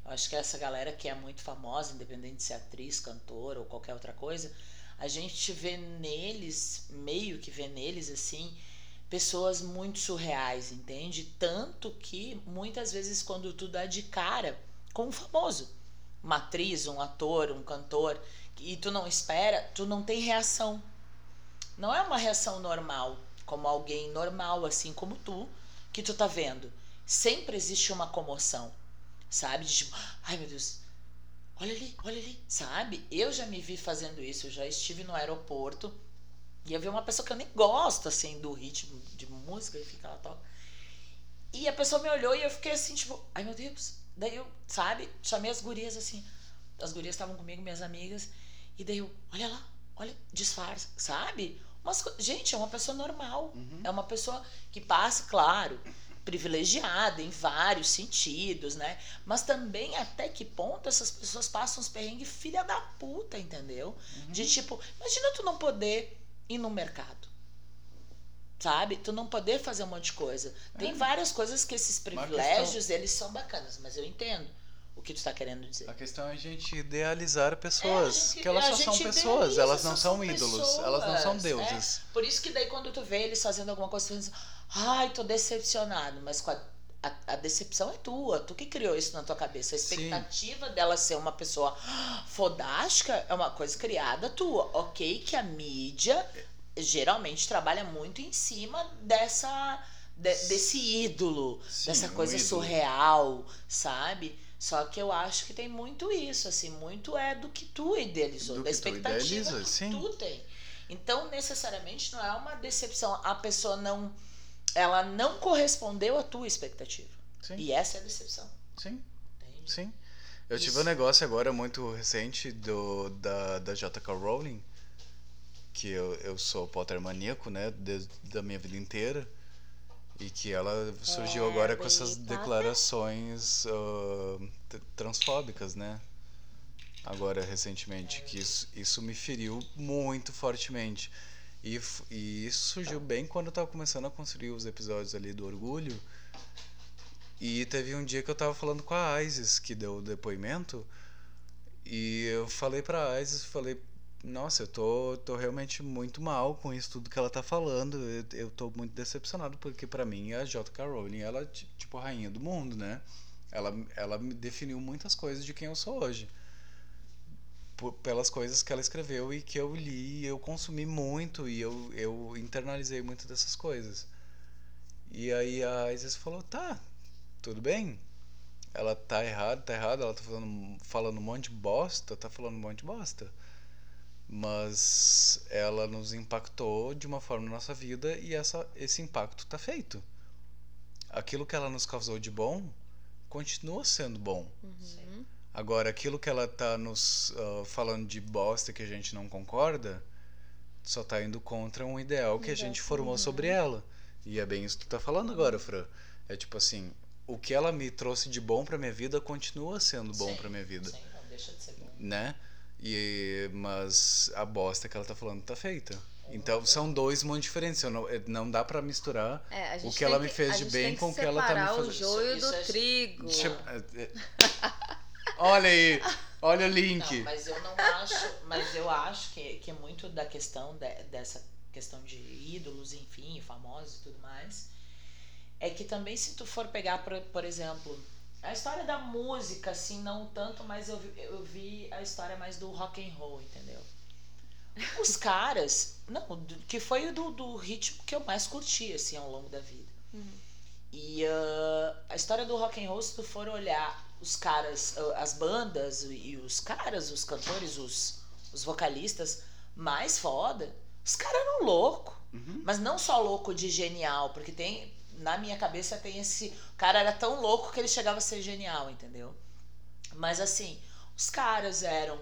Eu acho que essa galera que é muito famosa, independente de ser atriz, cantora ou qualquer outra coisa, a gente vê neles, meio que vê neles, assim, pessoas muito surreais, entende? Tanto que muitas vezes quando tu dá de cara com um famoso, uma atriz, um ator, um cantor, e tu não espera, tu não tem reação. Não é uma reação normal, como alguém normal, assim como tu, que tu tá vendo. Sempre existe uma comoção, sabe? De tipo, ai meu Deus, olha ali, olha ali, sabe? Eu já me vi fazendo isso, eu já estive no aeroporto e eu vi uma pessoa que eu nem gosto, assim, do ritmo de música, e fica lá, toca. E a pessoa me olhou e eu fiquei assim, tipo, ai meu Deus. Daí eu, sabe, chamei as gurias assim. As gurias estavam comigo, minhas amigas. E daí eu, olha lá, olha, disfarça, sabe? Umas co- gente, é uma pessoa normal. É uma pessoa que passa, claro, privilegiada em vários sentidos, né? Mas também até que ponto essas pessoas passam uns perrengues filha da puta, entendeu? De tipo, imagina tu não poder ir no mercado. Sabe? Tu não poder fazer um monte de coisa. Tem várias coisas que esses privilégios, eles são bacanas, mas eu entendo o que tu tá querendo dizer. A questão é a gente idealizar pessoas, É, gente- que elas só são pessoas, elas não são ídolos, elas não são pessoas, deuses. é. Por isso que daí quando tu vê eles fazendo alguma coisa, tu pensa, ai, tô decepcionado, mas com a, a, a decepção é tua, tu que criou isso na tua cabeça. A Sim. expectativa dela ser uma pessoa fodástica é uma coisa criada tua. Ok, que a mídia geralmente trabalha muito em cima dessa de- desse ídolo, Sim, dessa um coisa ídolo. surreal, sabe? Só que eu acho que tem muito isso, assim, muito é do que tu idealizou, Do da que tu expectativa idealiza, que sim. tu tem. Então, necessariamente não é uma decepção, a pessoa não ela não correspondeu à tua expectativa. Sim, E essa é a decepção, sim, entende? sim. Eu tive Isso. um negócio agora muito recente do, da, da J.K. Rowling, que eu, eu sou Potter maníaco, né, desde a minha vida inteira, e que ela surgiu agora com essas Potter. declarações t- transfóbicas, né? Agora, recentemente, que isso, isso me feriu muito fortemente. E, e isso surgiu bem quando eu tava começando a construir os episódios ali do Orgulho. E teve um dia que eu tava falando com a Isis, que deu o depoimento, e eu falei pra Isis, falei, nossa, eu tô, tô realmente muito mal com isso tudo que ela tá falando. Eu, eu tô muito decepcionado, porque pra mim a J.K. Rowling, ela é ti- tipo a rainha do mundo, né? Ela, ela me definiu muitas coisas de quem eu sou hoje. Por- pelas coisas que ela escreveu e que eu li, e eu consumi muito e eu, eu internalizei muito dessas coisas. E aí a Isis falou, tá, tudo bem. Ela tá errada, tá errada, ela tá falando, falando um monte de bosta, tá falando um monte de bosta. Mas ela nos impactou de uma forma na nossa vida e essa, esse impacto tá feito. Aquilo que ela nos causou de bom continua sendo bom. Uhum. Agora, aquilo que ela tá nos ah, falando de bosta que a gente não concorda, só tá indo contra um ideal que a gente formou sobre ela. E é bem isso que tu tá falando agora, Fran. É tipo assim, o que ela me trouxe de bom pra minha vida continua sendo bom Sim, pra minha vida, Sim, não deixa de ser bom. né? E mas a bosta que ela tá falando tá feita. Então são dois mundos diferentes. Eu não, eh, não dá pra misturar. É, O que ela me fez de bem com o que ela tá me fazendo. o joio Isso do é- trigo. Tipo, Olha aí, olha o link. Não, mas eu não acho, mas eu acho que, que é muito da questão de- dessa questão de ídolos, enfim, famosos e tudo mais. É que também se tu for pegar, por, por exemplo, a história da música, assim, não tanto, mas eu, vi- eu vi a história mais do rock and roll, entendeu? Os caras, não, que foi o do, do ritmo que eu mais curti, assim, ao longo da vida. E ah, a história do rock and roll, se tu for olhar os caras, as bandas e os caras, os cantores, os, os vocalistas mais foda, os caras eram loucos. Uhum. Mas não só louco de genial, porque tem. Na minha cabeça tem esse. O cara era tão louco que ele chegava a ser genial, entendeu? Mas assim, os caras eram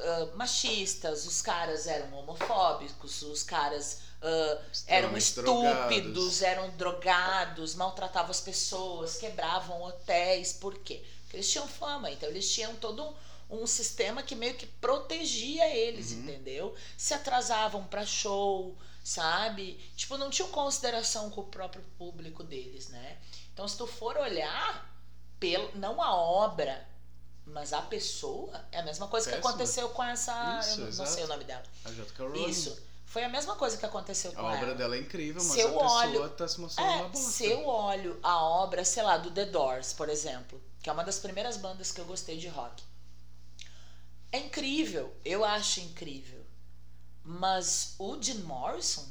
ah, machistas, os caras eram homofóbicos, os caras ah, eram estúpidos, drogados. eram drogados, maltratavam as pessoas, quebravam hotéis. Por quê? Eles tinham fama, então eles tinham todo um, um sistema que meio que protegia eles, Uhum. entendeu? Se atrasavam pra show, sabe? Tipo, não tinham consideração com o próprio público deles, né? Então, se tu for olhar, pelo, não a obra, mas a pessoa, é a mesma coisa que Péssima. aconteceu com essa. Isso, eu não, sei o nome dela. A J.K. Rowling. Isso. Foi a mesma coisa que aconteceu A com obra ela. dela é incrível, mas Se a pessoa olho- tá se mostrando uma É, bosta. se eu olho a obra, sei lá, do The Doors, por exemplo, que é uma das primeiras bandas que eu gostei de rock. É incrível, eu acho incrível. Mas o Jim Morrison,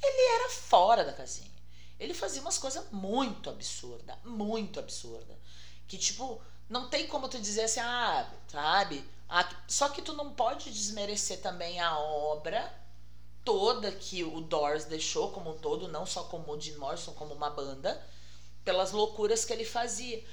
ele era fora da casinha. Ele fazia umas coisas muito absurdas, muito absurdas. Que, tipo, não tem como tu dizer assim, ah, sabe? Ah, só que tu não pode desmerecer também a obra toda que o Doors deixou como um todo, não só como o Jim Morrison, como uma banda, pelas loucuras que ele fazia.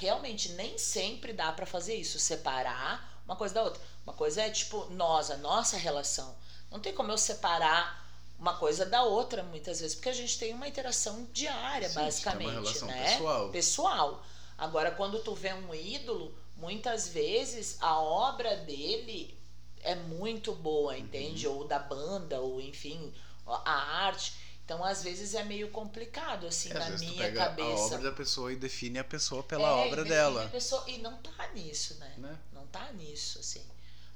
Realmente, nem sempre dá pra fazer isso, separar uma coisa da outra. Uma coisa é, tipo, nós, a nossa relação. Não tem como eu separar uma coisa da outra, muitas vezes, porque a gente tem uma interação diária, Sim, basicamente, uma relação né? pessoal. pessoal. Agora, quando tu vê um ídolo, muitas vezes a obra dele é muito boa, Uhum. entende? Ou da banda, ou enfim, a arte. Então, às vezes é meio complicado, assim, É, na minha cabeça. a obra da pessoa e define a pessoa pela É, obra dela. pessoa- e não tá nisso, né? Né? Não tá nisso, assim.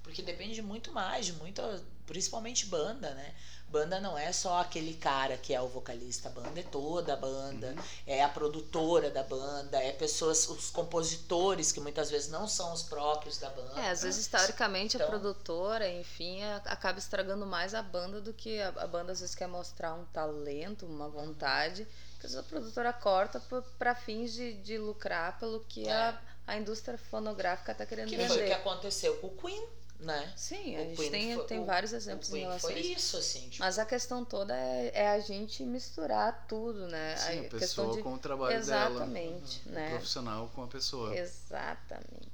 Porque depende muito mais de muita. principalmente banda, né? Banda não é só aquele cara que é o vocalista, a banda é toda a banda, Uhum. é a produtora da banda, é pessoas, os compositores que muitas vezes não são os próprios da banda. É, às vezes, historicamente, a Então- produtora, enfim, a- acaba estragando mais a banda do que a, a banda às vezes quer mostrar um talento, uma vontade, que a produtora corta p- pra fins de, de lucrar pelo que É. a, a indústria fonográfica tá querendo que vender. foi o que aconteceu com o Queen, né? Sim, O a gente tem, foi- tem o- vários exemplos em relação a foi isso. assim. Tipo, Mas a questão toda é, é a gente misturar tudo, né? Sim, a questão pessoa de... com o trabalho Exatamente, dela. O né? profissional com a pessoa. Exatamente.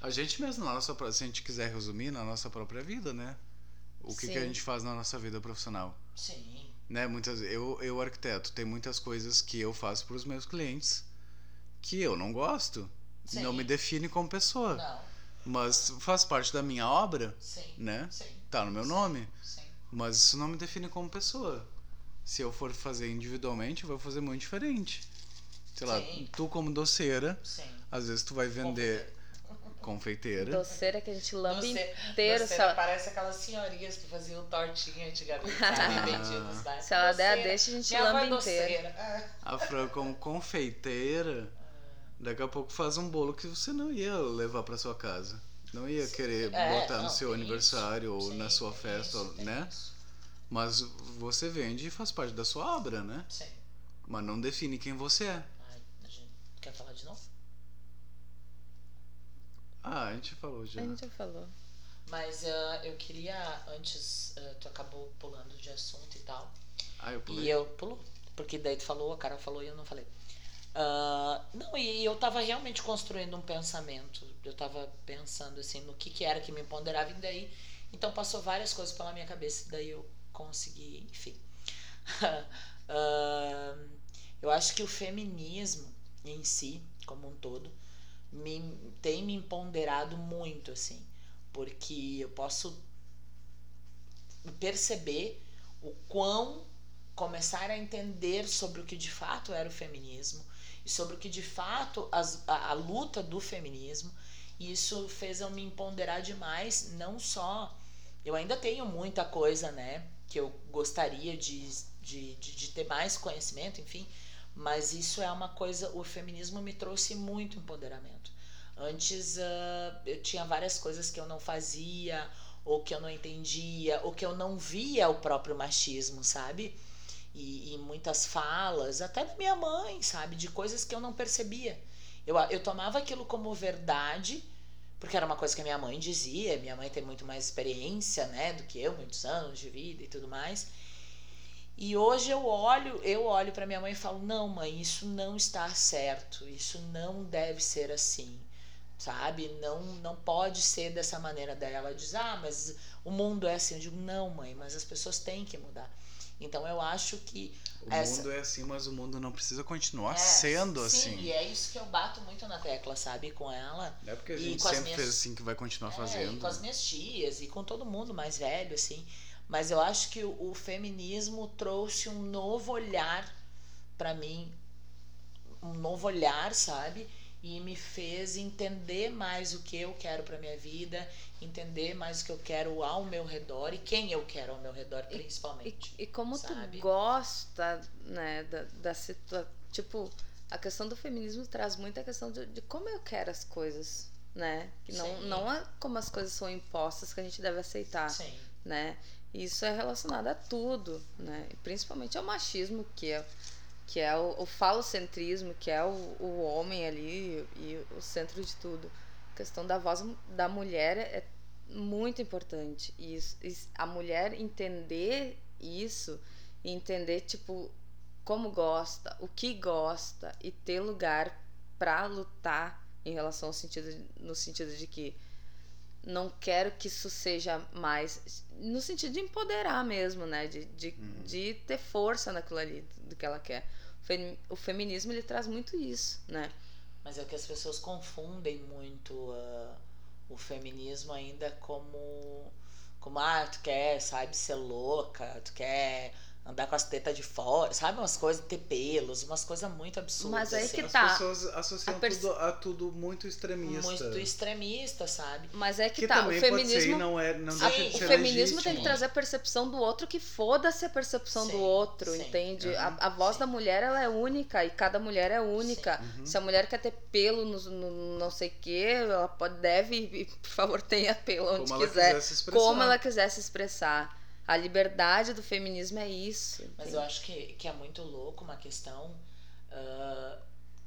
A gente mesmo, na nossa, se a gente quiser resumir, na nossa própria vida, né? O que, que a gente faz na nossa vida profissional. Sim. Né? Muitas, eu, eu, arquiteto, tem muitas coisas que eu faço para os meus clientes que eu não gosto. Sim. Não me define como pessoa. Não. Mas faz parte da minha obra, Sim. né? Sim. Tá no meu nome. Sim. Mas isso não me define como pessoa. Se eu for fazer individualmente, eu vou fazer muito diferente. Sei lá, Sim. tu como doceira, Sim. às vezes tu vai vender confeiteira. Doceira que a gente lambe Doce- inteiro. doceira ela, parece aquelas senhorinhas que faziam tortinha antigamente, sabe? Bairros. se ela der a Doceira. deixa, a gente é lambe inteiro. doceira. Ah. A Fran como confeiteira, daqui a pouco faz um bolo que você não ia levar para sua casa. Não ia querer É, botar no não, seu tem aniversário isso. ou Sim, na sua festa, isso, né? isso. Mas você vende e faz parte da sua obra, né? Sim. Mas não define quem você é. Ai, a gente quer falar de novo? Ah, a gente falou já. A gente já falou. Mas ah, eu queria, antes, ah, tu acabou pulando de assunto e tal. Ah, eu pulei. E eu pulou. Porque daí tu falou, a cara falou e eu não falei. Ah, não, e eu tava realmente construindo um pensamento. Eu tava pensando assim no que, que era que me ponderava e daí. Então passou várias coisas pela minha cabeça e daí eu consegui, enfim. Ah, eu acho que o feminismo em si, como um todo, me, tem me empoderado muito, assim. Porque eu posso perceber o quão começar a entender sobre o que de fato era o feminismo e sobre o que de fato as, a, a luta do feminismo. E isso fez eu me empoderar demais, não só. Eu ainda tenho muita coisa, né? Que eu gostaria de, de, de, de ter mais conhecimento, enfim. Mas isso é uma coisa. O feminismo me trouxe muito empoderamento. Antes ah, eu tinha várias coisas que eu não fazia, ou que eu não entendia, ou que eu não via o próprio machismo, sabe? E, e muitas falas, até da minha mãe, sabe? De coisas que eu não percebia. Eu, eu tomava aquilo como verdade, porque era uma coisa que a minha mãe dizia. Minha mãe tem muito mais experiência, né, do que eu, muitos anos de vida e tudo mais. E hoje eu olho, eu olho para minha mãe e falo: "Não, mãe, isso não está certo. Isso não deve ser assim." Sabe? Não não pode ser dessa maneira dela. Ela diz: "Ah, mas o mundo é assim." Eu digo: "Não, mãe, mas as pessoas têm que mudar." Então eu acho que O essa- mundo é assim, mas o mundo não precisa continuar é, sendo sim, assim. e é isso que eu bato muito na tecla, sabe, com ela. Não é porque a gente sempre minhas- fez assim que vai continuar É, fazendo. e com as minhas tias e com todo mundo mais velho, assim. Mas eu acho que o, o feminismo trouxe um novo olhar pra mim, um novo olhar, sabe? E me fez entender mais o que eu quero pra minha vida, entender mais o que eu quero ao meu redor e quem eu quero ao meu redor, E, principalmente. e como sabe? tu gosta, né, da, da situação. Tipo, a questão do feminismo traz muito a questão de, de como eu quero as coisas, né? Que não, Sim. não é como as coisas são impostas que a gente deve aceitar, Sim, né? E Isso é relacionado a tudo, né? E principalmente ao machismo, que é, que é o, o falocentrismo, que é o, o homem ali e o centro de tudo. A questão da voz da mulher é muito importante. E isso- isso- a mulher entender isso e entender, tipo, como gosta, o que gosta e ter lugar para lutar em relação ao sentido, no sentido de que não quero que isso seja mais no sentido de empoderar mesmo, né? De, de, Uhum. de ter força naquilo ali do que ela quer. O femi- O feminismo ele traz muito isso, né? mas é que as pessoas confundem muito ah, o feminismo ainda como como ah, tu quer, sabe, ser louca, tu quer andar com as tetas de fora, sabe? Umas coisas, ter pelos, umas coisas muito absurdas. Mas aí que assim. As tá. pessoas associam A perce- tudo a tudo muito extremista. Muito extremista, sabe? Mas é que, Que tá, o pode ser feminismo. não, é, não A- deixa de o feminismo legítimo. tem que trazer a percepção do outro que foda-se a percepção Sim, do outro, sim. entende? Uhum. A, a voz Sim. da mulher ela é única e cada mulher é única. Uhum. Se a mulher quer ter pelo no, no não sei o que, ela pode, deve, e, por favor, tenha pelo onde Como ela quiser. quiser se expressar. como ela quiser se expressar. A liberdade do feminismo é isso. Mas eu acho que, que é muito louco uma questão ah,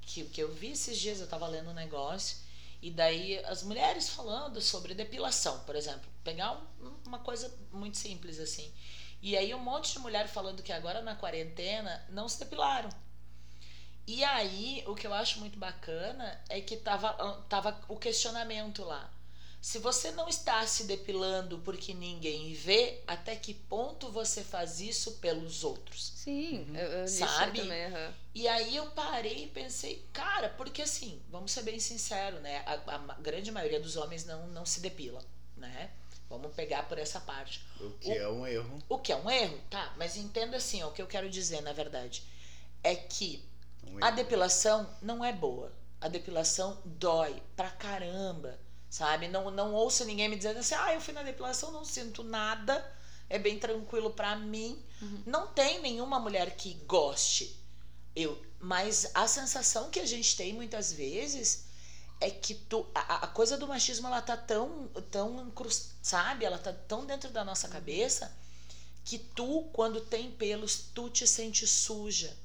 que, que eu vi esses dias, eu tava lendo um negócio, e daí as mulheres falando sobre depilação, por exemplo. Pegar um- uma coisa muito simples assim. E aí um monte de mulher falando que agora na quarentena não se depilaram. E aí, o que eu acho muito bacana é que tava, tava o questionamento lá. Se você não está se depilando porque ninguém vê, até que ponto você faz isso pelos outros? Sim, eu, eu aí Sabe? também. aham. E aí eu parei e pensei, cara, porque assim, vamos ser bem sinceros, né? A, a grande maioria dos homens não, não se depila, né? Vamos pegar por essa parte. O que é um erro. O que é um erro, tá? Mas entenda assim, ó, o que eu quero dizer, na verdade, é que Um a depilação não é boa. A depilação dói pra caramba, sabe? Não, não ouço ninguém me dizendo assim, ah, eu fui na depilação, não sinto nada, é bem tranquilo pra mim. Não tem nenhuma mulher que goste. Eu, mas a sensação que a gente tem muitas vezes é que tu, a, a coisa do machismo ela tá tão, tão sabe? Ela tá tão dentro da nossa cabeça que tu, quando tem pelos, tu te sente suja,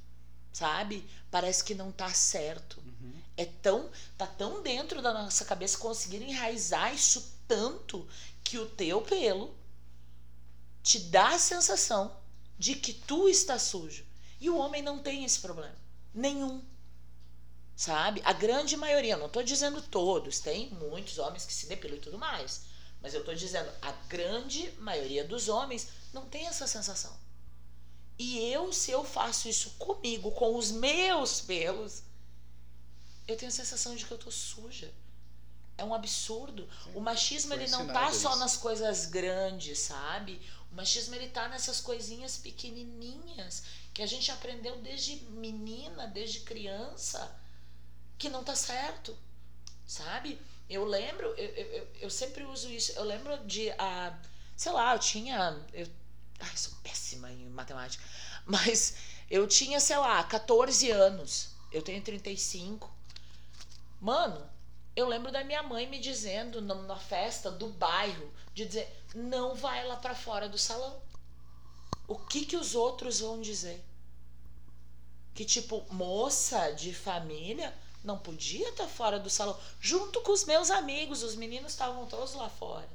sabe? Parece que não tá certo. É tão, tá tão dentro da nossa cabeça conseguir enraizar isso tanto que o teu pelo te dá a sensação de que tu está sujo. E o homem não tem esse problema. Nenhum. Sabe? A grande maioria, não tô dizendo todos, tem muitos homens que se depilam e tudo mais. Mas eu tô dizendo, a grande maioria dos homens não tem essa sensação. E eu, se eu faço isso comigo, com os meus pelos, eu tenho a sensação de que eu tô suja. É um absurdo. O machismo ele não tá só isso. nas coisas grandes, sabe? O machismo ele tá nessas coisinhas pequenininhas que a gente aprendeu desde menina, desde criança, que não tá certo, sabe? Eu lembro, eu, eu, eu- sempre uso isso. Eu lembro de, a, sei lá, eu tinha, eu, ai, sou péssima em matemática, mas eu tinha, sei lá, 14 anos. Eu tenho 35. Mano, eu lembro da minha mãe me dizendo na festa do bairro, de dizer, não vai lá pra fora do salão. O que que os outros vão dizer? Que tipo, moça de família não podia estar fora do salão, junto com os meus amigos, os meninos estavam todos lá fora.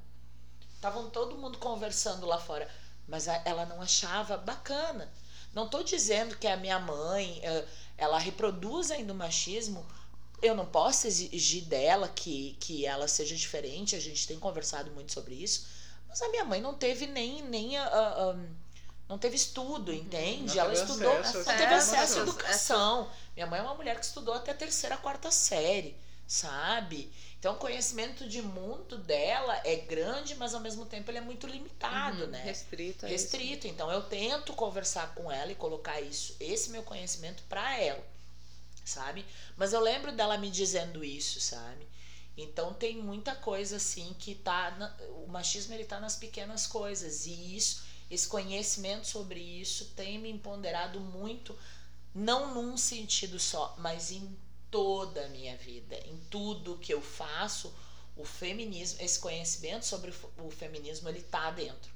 Estavam todo mundo conversando lá fora, mas ela não achava bacana. Não tô dizendo que a minha mãe, eh, ela reproduz ainda o machismo, eu não posso exigir dela que, que ela seja diferente, a gente tem conversado muito sobre isso, mas a minha mãe não teve nem, nem a- não teve estudo, entende? Não ela teve estudou, acesso não a teve acesso à educação. Minha mãe é uma mulher que estudou até a terceira, quarta série, sabe? Então o conhecimento de mundo dela é grande, mas ao mesmo tempo ele é muito limitado, Uhum, né? Restrito. é isso. restrito. Então eu tento conversar com ela e colocar isso, esse meu conhecimento para ela, sabe? Mas eu lembro dela me dizendo isso, sabe? Então tem muita coisa assim que tá na- o machismo ele tá nas pequenas coisas e isso, esse conhecimento sobre isso tem me empoderado muito, não num sentido só, mas em toda a minha vida, em tudo que eu faço, o feminismo, esse conhecimento sobre o fe- o feminismo ele tá dentro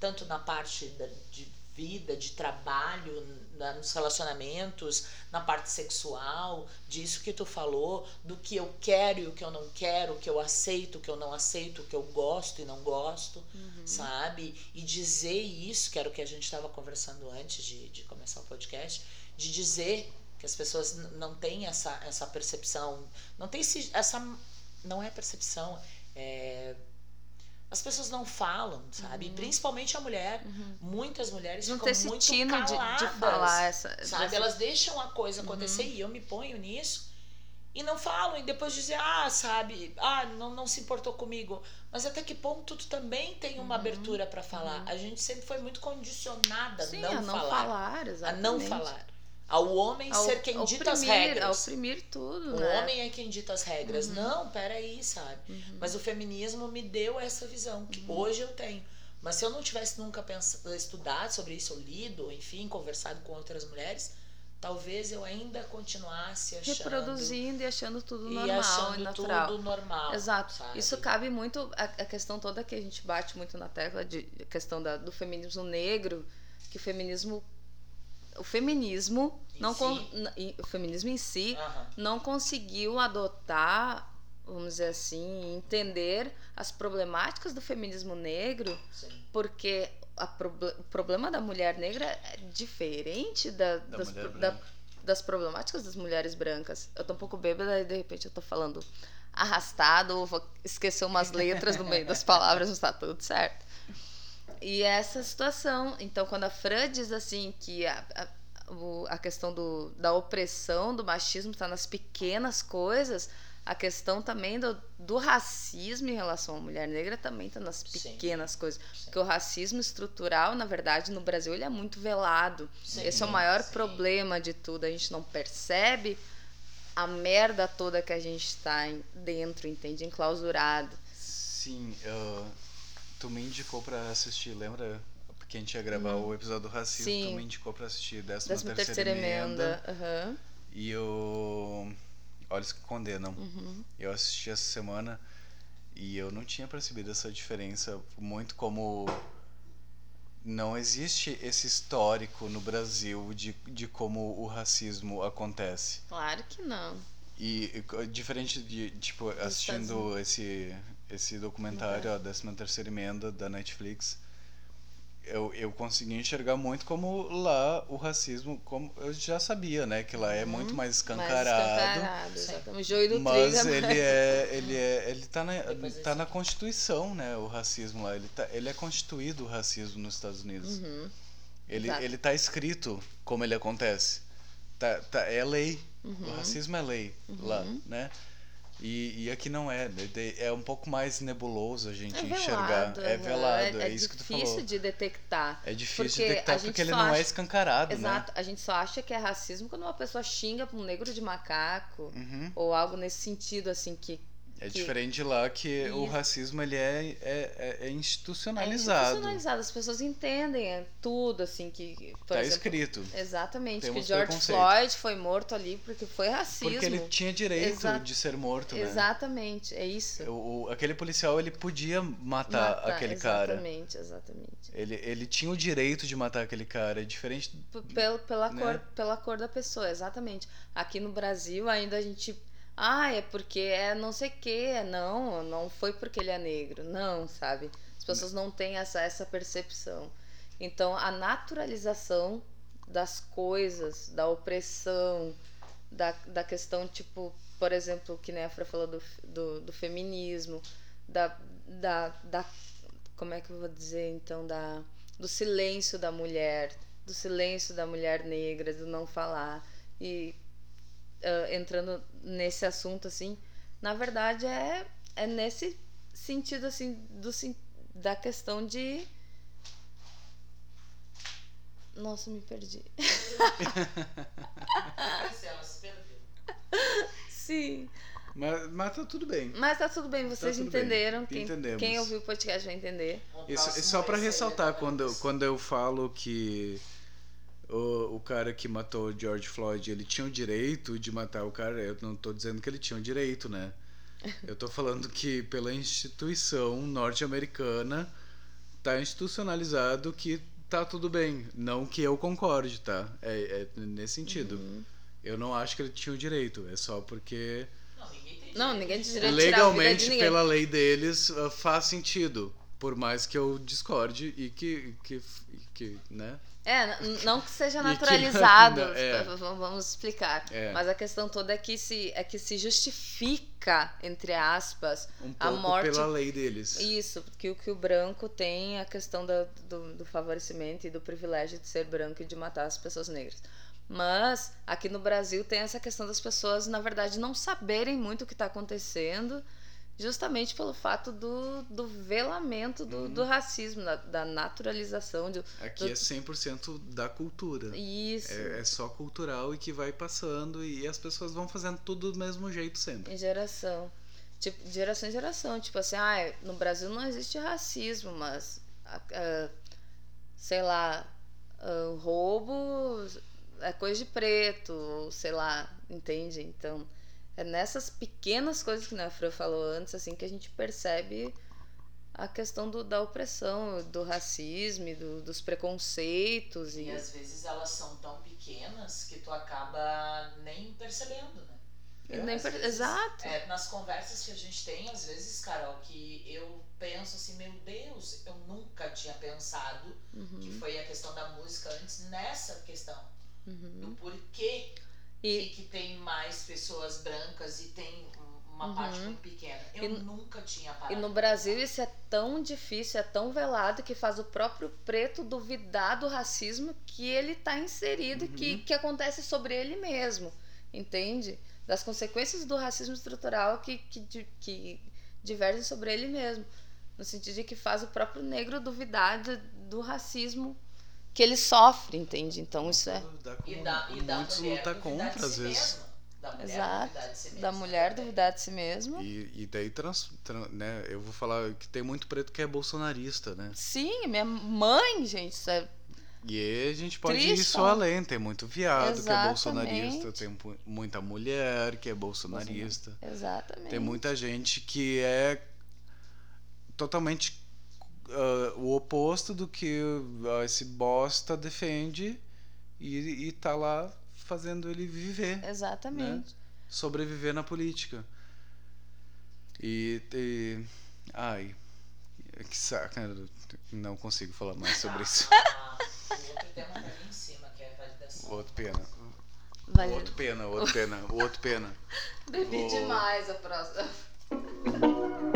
tanto na parte da- de vida, de trabalho, na- nos relacionamentos, na parte sexual, disso que tu falou, do que eu quero e o que eu não quero, o que eu aceito, o que eu não aceito, o que eu gosto e não gosto, sabe? E dizer isso, que era o que a gente estava conversando antes de, de começar o podcast, de dizer que as pessoas não têm essa, essa percepção, não tem esse, essa. Não é percepção, é as pessoas não falam, sabe? Principalmente a mulher. Muitas mulheres Uhum. Não ficam tem muito tino de, de caladas, falar essa. sabe? dessa- Elas deixam a coisa acontecer e eu me ponho nisso e não falam, e depois dizem, ah, sabe, ah, não, não se importou comigo. Mas até que ponto tu também tem uma abertura para falar? A gente sempre foi muito condicionada a Sim, não, a não falar. falar, a não falar. Ao homem Ao- ser quem ao dita as oprimir- regras. Oprimir tudo, O né? homem é quem dita as regras. Não, peraí, sabe? Mas o feminismo me deu essa visão, que hoje eu tenho. Mas se eu não tivesse nunca pensado, estudado sobre isso, ou lido, enfim, conversado com outras mulheres, talvez eu ainda continuasse achando. Reproduzindo e achando tudo e normal achando e natural. tudo normal. Exato. sabe? Isso cabe muito a, a questão toda que a gente bate muito na tecla de a questão da, do feminismo negro, que o feminismo o feminismo Em não si. con- o feminismo em si não conseguiu adotar, vamos dizer assim, entender as problemáticas do feminismo negro, Sim. porque a proble- o problema da mulher negra é diferente da, Da das, pro- da- das problemáticas das mulheres brancas. Eu tô um pouco bêbada e de repente eu tô falando arrastado, ou vou esquecer umas letras no meio das palavras, mas tá tudo certo. E essa situação, então quando a Fran diz assim que a, a, a questão do, da opressão, do machismo está nas pequenas coisas, a questão também do, do racismo em relação à mulher negra também está nas Sim. pequenas coisas. Porque o racismo estrutural, na verdade, no Brasil, ele é muito velado. Sim, Esse é o maior sim. problema de tudo. A gente não percebe a merda toda que a gente está dentro, entende? Enclausurado. Sim, ah, tu me indicou pra assistir, lembra? Porque a gente ia gravar o episódio do racismo, Sim. tu me indicou pra assistir 13 Décima terceira, terceira emenda. aham. E eu. Olhos que condenam. Uhum. Eu assisti essa semana e eu não tinha percebido essa diferença muito como não existe esse histórico no Brasil de, de como o racismo acontece. Claro que não. E, diferente de, tipo, assistindo esse, esse documentário, a 13 terceira emenda da Netflix, eu, eu consegui enxergar muito como lá o racismo, como eu já sabia, né, que lá é muito mais Mais escancarado. escancarado, exatamente. O joio do Mas trigo é ele é, ele é, ele tá na, Depois tá na Constituição, né, o racismo lá. Ele, tá, ele é constituído o racismo nos Estados Unidos. Uhum. Ele, Exato. ele tá escrito como ele acontece. Tá, tá, é lei. O Uhum. racismo é lei lá, né? E, e aqui não é. De- É um pouco mais nebuloso a gente É enxergar. velado. É aham. velado, é, é isso que tu difícil falou. de detectar. É difícil de detectar porque ele só não é acha- escancarado, Exato. A gente só acha que é racismo quando uma pessoa xinga pra um negro de macaco. né? Uhum. Ou algo nesse sentido, assim, que É diferente de lá que o Isso. racismo ele é, é, é, é é institucionalizado. institucionalizado. As pessoas entendem é tudo, assim, que, por tá exemplo, escrito. Exatamente, Temos que George. Floyd foi morto ali porque foi racismo. Porque ele tinha direito Exa- de ser morto, né? Exatamente, é isso. O, o- aquele policial ele podia matar Matar, aquele cara. Exatamente, exatamente. Ele, ele tinha o direito de matar aquele cara. É diferente. P- Pela, pela, Né? cor, pela cor da pessoa, exatamente. Aqui no Brasil ainda a gente. Ah, é porque é não sei o que. Não, não foi porque ele é negro. Não, sabe? As pessoas não têm essa, essa percepção. Então, a naturalização das coisas, da opressão, da, da questão, tipo, por exemplo, que nem a Fra falou do, do, do feminismo, da, da, da. Como é que eu vou dizer, então? Da, do silêncio da mulher, do silêncio da mulher negra, do não falar. E ah, entrando nesse assunto, assim, na verdade é, é nesse sentido, assim, do, da questão de. Nossa, me perdi. Ela se perdeu. Sim. Mas, mas tá tudo bem. Mas tá tudo bem, vocês tudo bem. entenderam. Quem, Entendemos. quem ouviu o podcast vai entender. Isso, isso só ser ressaltar, quando, quando eu falo que o, o cara que matou o George Floyd, ele tinha o direito de matar o cara, eu não tô dizendo que ele tinha o direito, né? Eu tô falando que pela instituição norte-americana tá institucionalizado que tá tudo bem. Não que eu concorde, tá? É, é nesse sentido. Uhum. Eu não acho que ele tinha o direito. É só porque Não, ninguém tem Não, direito ninguém de tem tirar- direito de tirar a vida de legalmente ninguém. pela lei deles uh, faz sentido por mais que eu discorde e que que, que né É, não que seja E que- naturalizado, É. v- vamos explicar. É. Mas a questão toda é que se, é que se justifica, entre aspas, um A morte- pela lei deles isso, que o que o branco tem a questão da- do, do favorecimento e do privilégio de ser branco e de matar as pessoas negras. Mas aqui no Brasil tem essa questão das pessoas, na verdade, não saberem muito o que está acontecendo, justamente pelo fato do, do velamento do, do racismo, da, da naturalização. De, Aqui do- é 100% da cultura. Isso. É, é só cultural e que vai passando e as pessoas vão fazendo tudo do mesmo jeito sempre. Em geração. Tipo, de geração em geração. Tipo assim, ah, no Brasil não existe racismo, mas. ah, ah, sei lá. ah, roubo é coisa de preto, sei lá, entende? Então, é nessas pequenas coisas que a Fran falou antes, assim, que a gente percebe a questão do, da opressão, do racismo, do, dos preconceitos. E, E às vezes elas são tão pequenas que tu acaba nem percebendo, né? nem Às per- vezes, Exato. É, nas conversas que a gente tem, às vezes, Carol, que eu penso assim, meu Deus, eu nunca tinha pensado Uhum, que foi a questão da música antes nessa questão. uhum. Do porquê E, que, que tem mais pessoas brancas e tem uma Uhum. parte muito pequena. Eu E- nunca tinha parado. E no Brasil isso é tão difícil, é tão velado que faz o próprio preto duvidar do racismo que ele está inserido e que, que acontece sobre ele mesmo, entende? Das consequências do racismo estrutural que, que, que divergem sobre ele mesmo. No sentido de que faz o próprio negro duvidar do, do racismo que ele sofre, entende? Então isso é E da, e da muitos mulher duvidar contra, de às si vezes. mesma. Da mulher Exato. duvidar de si mesma da mulher também. duvidar de si mesmo. E, e daí, trans, tran- né, eu vou falar que tem muito preto que é bolsonarista, né? Sim, minha mãe, gente, isso é E a gente pode ir Triste isso falar. além. Tem muito viado que é Exatamente. bolsonarista, tem muita mulher que é bolsonarista. exatamente. Tem muita gente que é totalmente ah, o oposto do que ah, esse bosta defende e, e tá lá fazendo ele viver, Exatamente. sobreviver na política. E, e ai, que saco, né? não consigo falar mais sobre isso. Ah, o outro tema ali em cima, que é a validação. Outro pena. Vale- Outro pena, outro pena, outro pena. Bebi Vou- demais a próxima.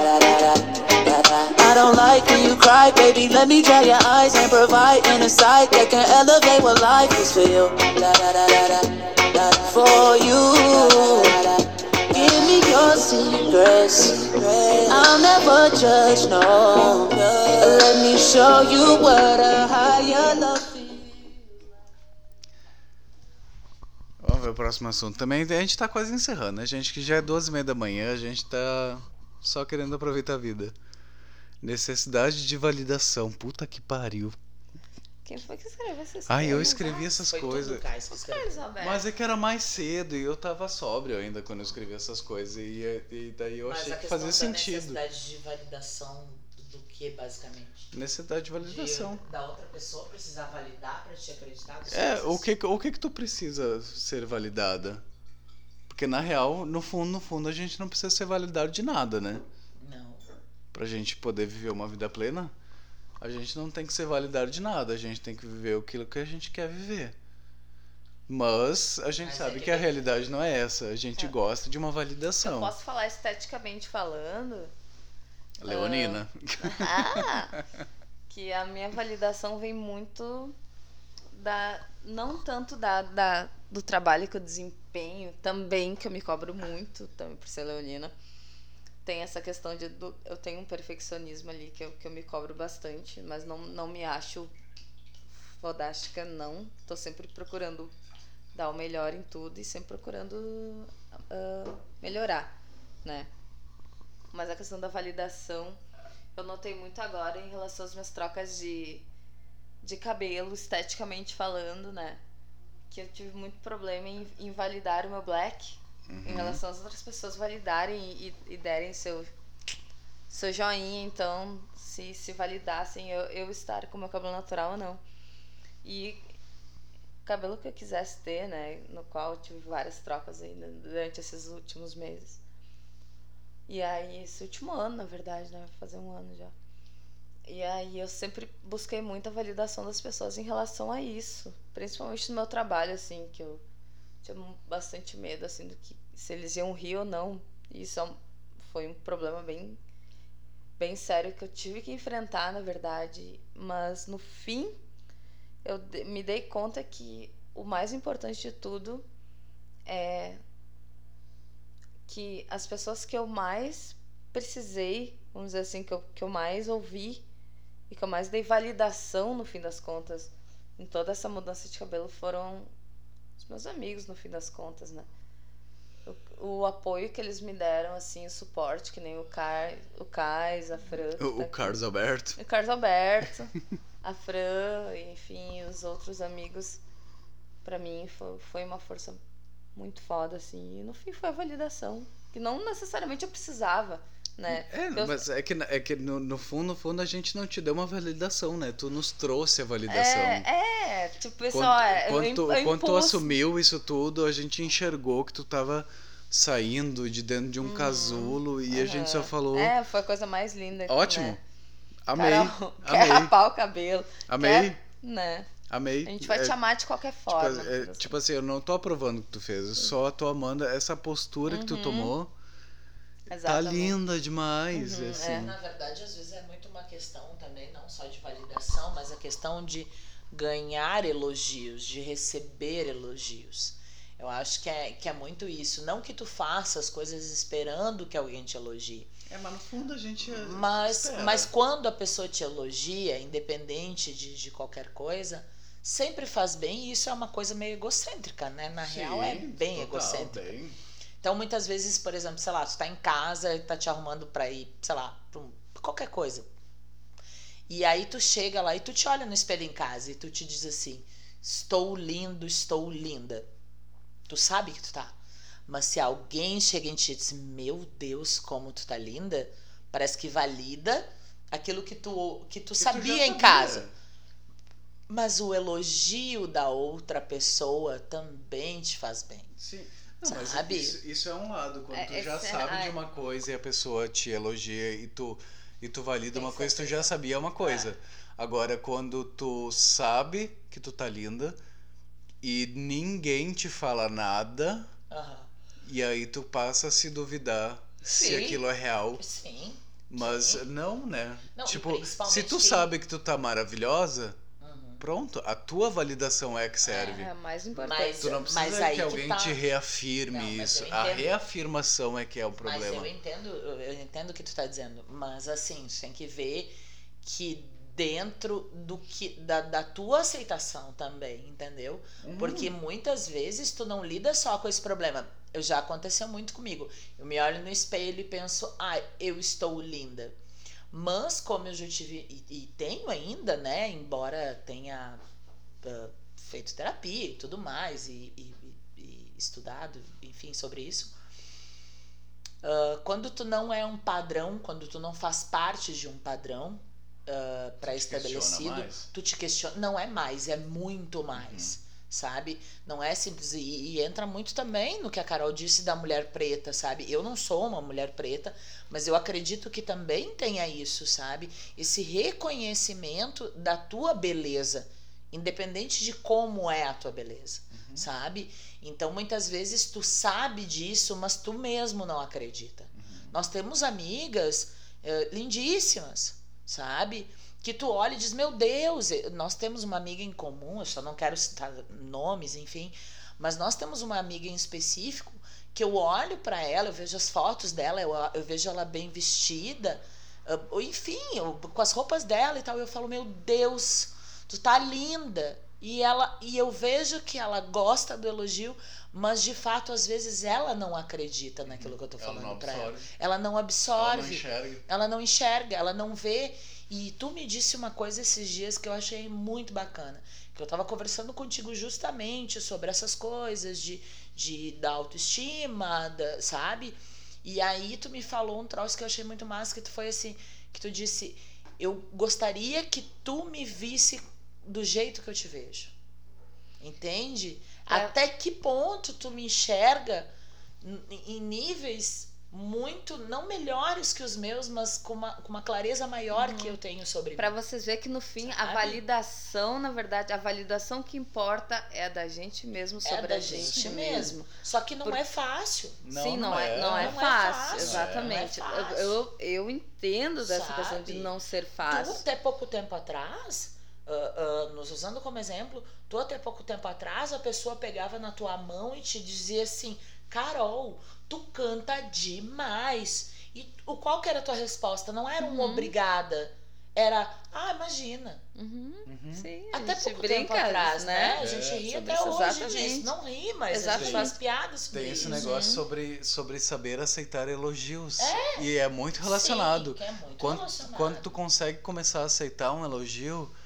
Don't like when you cry, baby. Let me dry your eyes and provide insight that can elevate what life is for you. Da, da, da, da, da, for you. Give me your secrets. I'll never judge, no. Let me show you what a higher love. Vamos ver o próximo assunto. Também a gente tá quase encerrando, né, gente? Que já é 12 e meia da manhã, a gente tá só querendo aproveitar a vida. Necessidade de validação. Puta que pariu. Quem foi que escreveu essas Ai, eu coisas? escrevi essas Foi coisas. Mas é que era mais cedo e eu tava sóbrio ainda quando eu escrevi essas coisas. E, e daí eu Mas achei a que fazia da sentido. necessidade de validação do que, basicamente? Necessidade de validação. De, da outra pessoa precisar validar pra te acreditar? É, coisas? o que, o que que tu precisa ser validada? Porque na real, no fundo, no fundo, a gente não precisa ser validado de nada, né? Pra gente poder viver uma vida plena, a gente não tem que ser validado de nada, a gente tem que viver aquilo que a gente quer viver. Mas a gente Mas é sabe que que a tem- realidade não é essa, a gente É. gosta de uma Eu validação. posso falar esteticamente falando Leonina. ah, que a minha validação vem muito da não tanto da, da do trabalho que eu desempenho também que eu me cobro muito também por ser leonina tem essa questão de do- eu tenho um perfeccionismo ali que eu, que eu me cobro bastante mas não, não me acho fodástica não. Tô sempre procurando dar o melhor em tudo e sempre procurando ah, melhorar né? Mas a questão da validação eu notei muito agora em relação às minhas trocas de, de cabelo, esteticamente falando, né? Que eu tive muito problema em, em validar o meu black em relação às outras pessoas validarem e, e derem seu, seu joinha, então se, se validassem eu, eu estar com meu cabelo natural ou não. E cabelo que eu quisesse ter, né? No qual eu tive várias trocas ainda durante esses últimos meses. E aí, esse último ano, na verdade, né? Fazer um ano já. E aí eu sempre busquei muita validação das pessoas em relação a isso. Principalmente no meu trabalho, assim, que eu tinha bastante medo, assim, do que se eles iam rir ou não. E isso é foi um problema bem, bem sério que eu tive que enfrentar, na verdade. Mas no fim, eu me dei conta que o mais importante de tudo é que as pessoas que eu mais precisei, vamos dizer assim, que eu, que eu mais ouvi e que eu mais dei validação no fim das contas em toda essa mudança de cabelo foram os meus amigos no fim das contas, né? O, o apoio que eles me deram, assim, o suporte, que nem o Car, o Cais, a Fran. O, tá o. Carlos Alberto. O Carlos Alberto, a Fran, enfim, os outros amigos, pra mim foi, foi uma força muito foda, assim. E no fim foi a validação, que não necessariamente eu precisava, né? É, Eu- mas é que, é que no, no fundo, no fundo, a gente não te deu uma validação, né? Tu nos trouxe a validação. É, é, tipo, Quando, pessoal, é, quando, eu, quando tu assumiu isso tudo, a gente enxergou que tu tava saindo de dentro de um casulo e a gente só falou. É, foi a coisa mais linda. Ótimo. Né? Amei. Carol, quer Amei. rapar o cabelo. Amei. Quer, né? Amei. A gente vai É, te amar de qualquer Tipo, forma. é, tipo assim, eu não tô aprovando o que tu fez, eu só tô amando essa postura que tu Uhum. Tá Exatamente. linda demais. Uhum, assim. é. Na verdade, às vezes é muito uma questão também, não só de validação, mas a questão de ganhar elogios, de receber elogios. Eu acho que é, que é muito isso. Não que tu faça as coisas esperando que alguém te elogie. É, mas no fundo a gente. Mas, espera. mas quando a pessoa te elogia, independente de, de qualquer coisa, sempre faz bem e isso é uma coisa meio egocêntrica, né? Na real é Sim, bem total, egocêntrica. bem. Então, muitas vezes, por exemplo, sei lá, tu tá em casa e tá te arrumando pra ir, sei lá, pra um- qualquer coisa. E aí tu chega lá e tu te olha no espelho em casa e tu te diz assim: estou lindo, estou linda. Tu sabe que tu tá. Mas se alguém chega em ti e diz: Meu Deus, como tu tá linda, parece que valida aquilo que tu, que tu Que tu sabia em sabia. casa. Mas o elogio da outra pessoa também te faz bem. Sim. Não, mas Sabe? Isso, isso é um lado, quando É, tu já esse é- sabe de uma coisa e a pessoa te elogia e tu, e tu valida Tem uma coisa, tu já sabia uma coisa. Agora, quando tu sabe que tu tá linda e ninguém te fala nada, e aí tu passa a se duvidar se Sim. aquilo é real. Sim. Mas Sim. não, né? Não, tipo, se tu sabe que tu tá maravilhosa. Pronto, a tua validação é que serve. É mais importante. Mas- Tu não precisa Mas que aí que alguém tá. te reafirme Não, mas isso. A reafirmação é que é o Mas problema. eu entendo, eu entendo o que tu tá dizendo. Mas assim, tu tem que ver que dentro do que da, da tua aceitação também, entendeu? Uhum. Porque muitas vezes tu não lida só com esse problema. Eu já aconteceu muito comigo. Eu me olho no espelho e penso, ah, eu estou linda. Mas como eu já tive e, e tenho ainda, né? Embora tenha ah, feito terapia e tudo mais e, e- e- estudado, enfim, sobre isso. ah, quando tu não é um padrão, quando tu não faz parte de um padrão ah, pré-estabelecido, tu te questiona. Não é mais, é muito mais. Sabe? Não é simples. E, e entra muito também no que a Carol disse da mulher preta, sabe? Eu não sou uma mulher preta, mas eu acredito que também tenha isso, sabe? Esse reconhecimento da tua beleza, independente de como é a tua beleza, sabe? Então muitas vezes tu sabe disso, mas tu mesmo não acredita. Nós temos amigas eh, lindíssimas, sabe? Que tu olha e diz, meu Deus, eh, nós temos uma amiga em comum, eu só não quero citar nomes, enfim, mas nós temos uma amiga em específico que eu olho pra ela, eu vejo as fotos dela, eu, eu vejo ela bem vestida, ah, ou enfim, eu- com as roupas dela e tal, eu falo, meu Deus, tu tá linda. E ela e eu vejo que ela gosta do elogio, Mas de fato, às vezes ela não acredita naquilo que eu tô falando pra ela. absorve. Ela não Ela não absorve. enxerga. ela não enxerga, ela não vê. E tu me disse uma coisa esses dias que eu achei muito bacana. Que eu tava conversando contigo justamente sobre essas coisas de, de da autoestima, da- sabe? E aí tu me falou um troço que eu achei muito massa, que tu foi assim, que tu disse, eu gostaria que tu me visse do jeito que eu te vejo. Entende? É. Até que ponto tu me enxerga em níveis muito, não melhores que os meus, mas com uma, com uma clareza maior que eu tenho sobre Pra mim. vocês verem que no fim a Sabe? validação, na verdade, a validação que importa é a da gente mesmo sobre É da a gente, gente mesmo. mesmo. Só que não Por- é fácil. Sim, não, é, não é Não é fácil, fácil, exatamente. não é fácil. Eu, eu, eu entendo dessa Sabe? questão de não ser Tu, fácil. até pouco tempo atrás, ah, ah, nos usando como exemplo, tu até pouco tempo atrás, a pessoa pegava na tua mão e te dizia assim, Carol, tu canta demais. E o qual que era a tua resposta? Não era um Uhum. obrigada. Era, ah, imagina. Uhum, Uhum. Sim, a Até gente pouco brinca, tempo atrás, né? A É, gente ri até isso, hoje exatamente. disso. Não ri, mas a gente Exatamente. faz piadas sobre Tem esse isso. negócio sobre, sobre saber aceitar elogios. É. E é muito relacionado. Sim, é muito Quando, relacionado. quando tu consegue começar a aceitar um elogio, Uhum.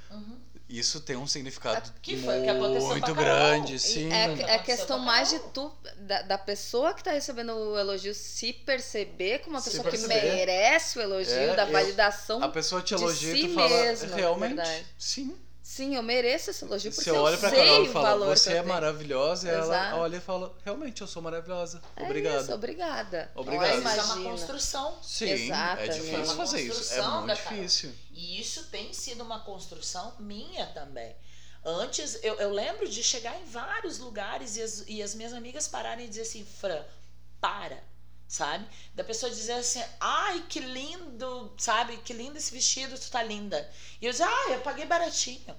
Isso tem um significado Que foi o que a muito grande, E sim. É, é questão mais de tu, da, da pessoa que tá recebendo o elogio, se perceber como uma Se pessoa que perceber. merece o elogio, É, da eu- validação. A pessoa te elogia e si tu fala, mesma, realmente, verdade. sim. Sim, eu mereço esse elogio porque Você olha pra eu sei Carol e o fala, valor você que eu é tenho. maravilhosa, e ela Exato. olha e fala, realmente, eu sou maravilhosa. É Obrigado. isso, obrigada. Obrigado. Mas Imagina. isso é uma construção. Sim, é Exatamente. difícil Uma fazer isso. É construção muito Carol. difícil. E isso tem sido uma construção minha também. Antes, eu, eu lembro de chegar em vários lugares e as, e as minhas amigas pararem e dizer assim, Fran, para, sabe? Da pessoa dizer assim, ai, que lindo, sabe? Que lindo esse vestido, tu tá linda. E eu dizia, ah, eu paguei baratinho,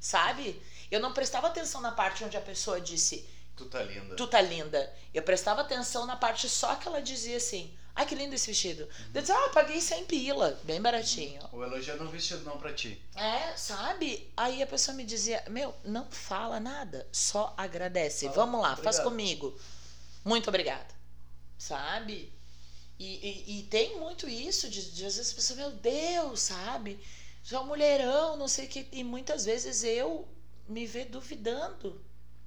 sabe? Eu não prestava atenção na parte onde a pessoa disse, Tu tá linda. tu tá linda. Eu prestava atenção na parte só que ela dizia assim, ai, que lindo esse vestido. Eu dizia, ah, paguei 100 pila, bem baratinho. O elogio não vestido não pra ti. É, sabe? Aí a pessoa me dizia: Meu, não fala nada, só agradece. Fala, Vamos lá, faz obrigado. comigo. Muito obrigada. Sabe? E, e, e tem muito isso de, de às vezes a pessoa, meu Deus, sabe? Já é mulherão, não sei o que. E muitas vezes eu me ver duvidando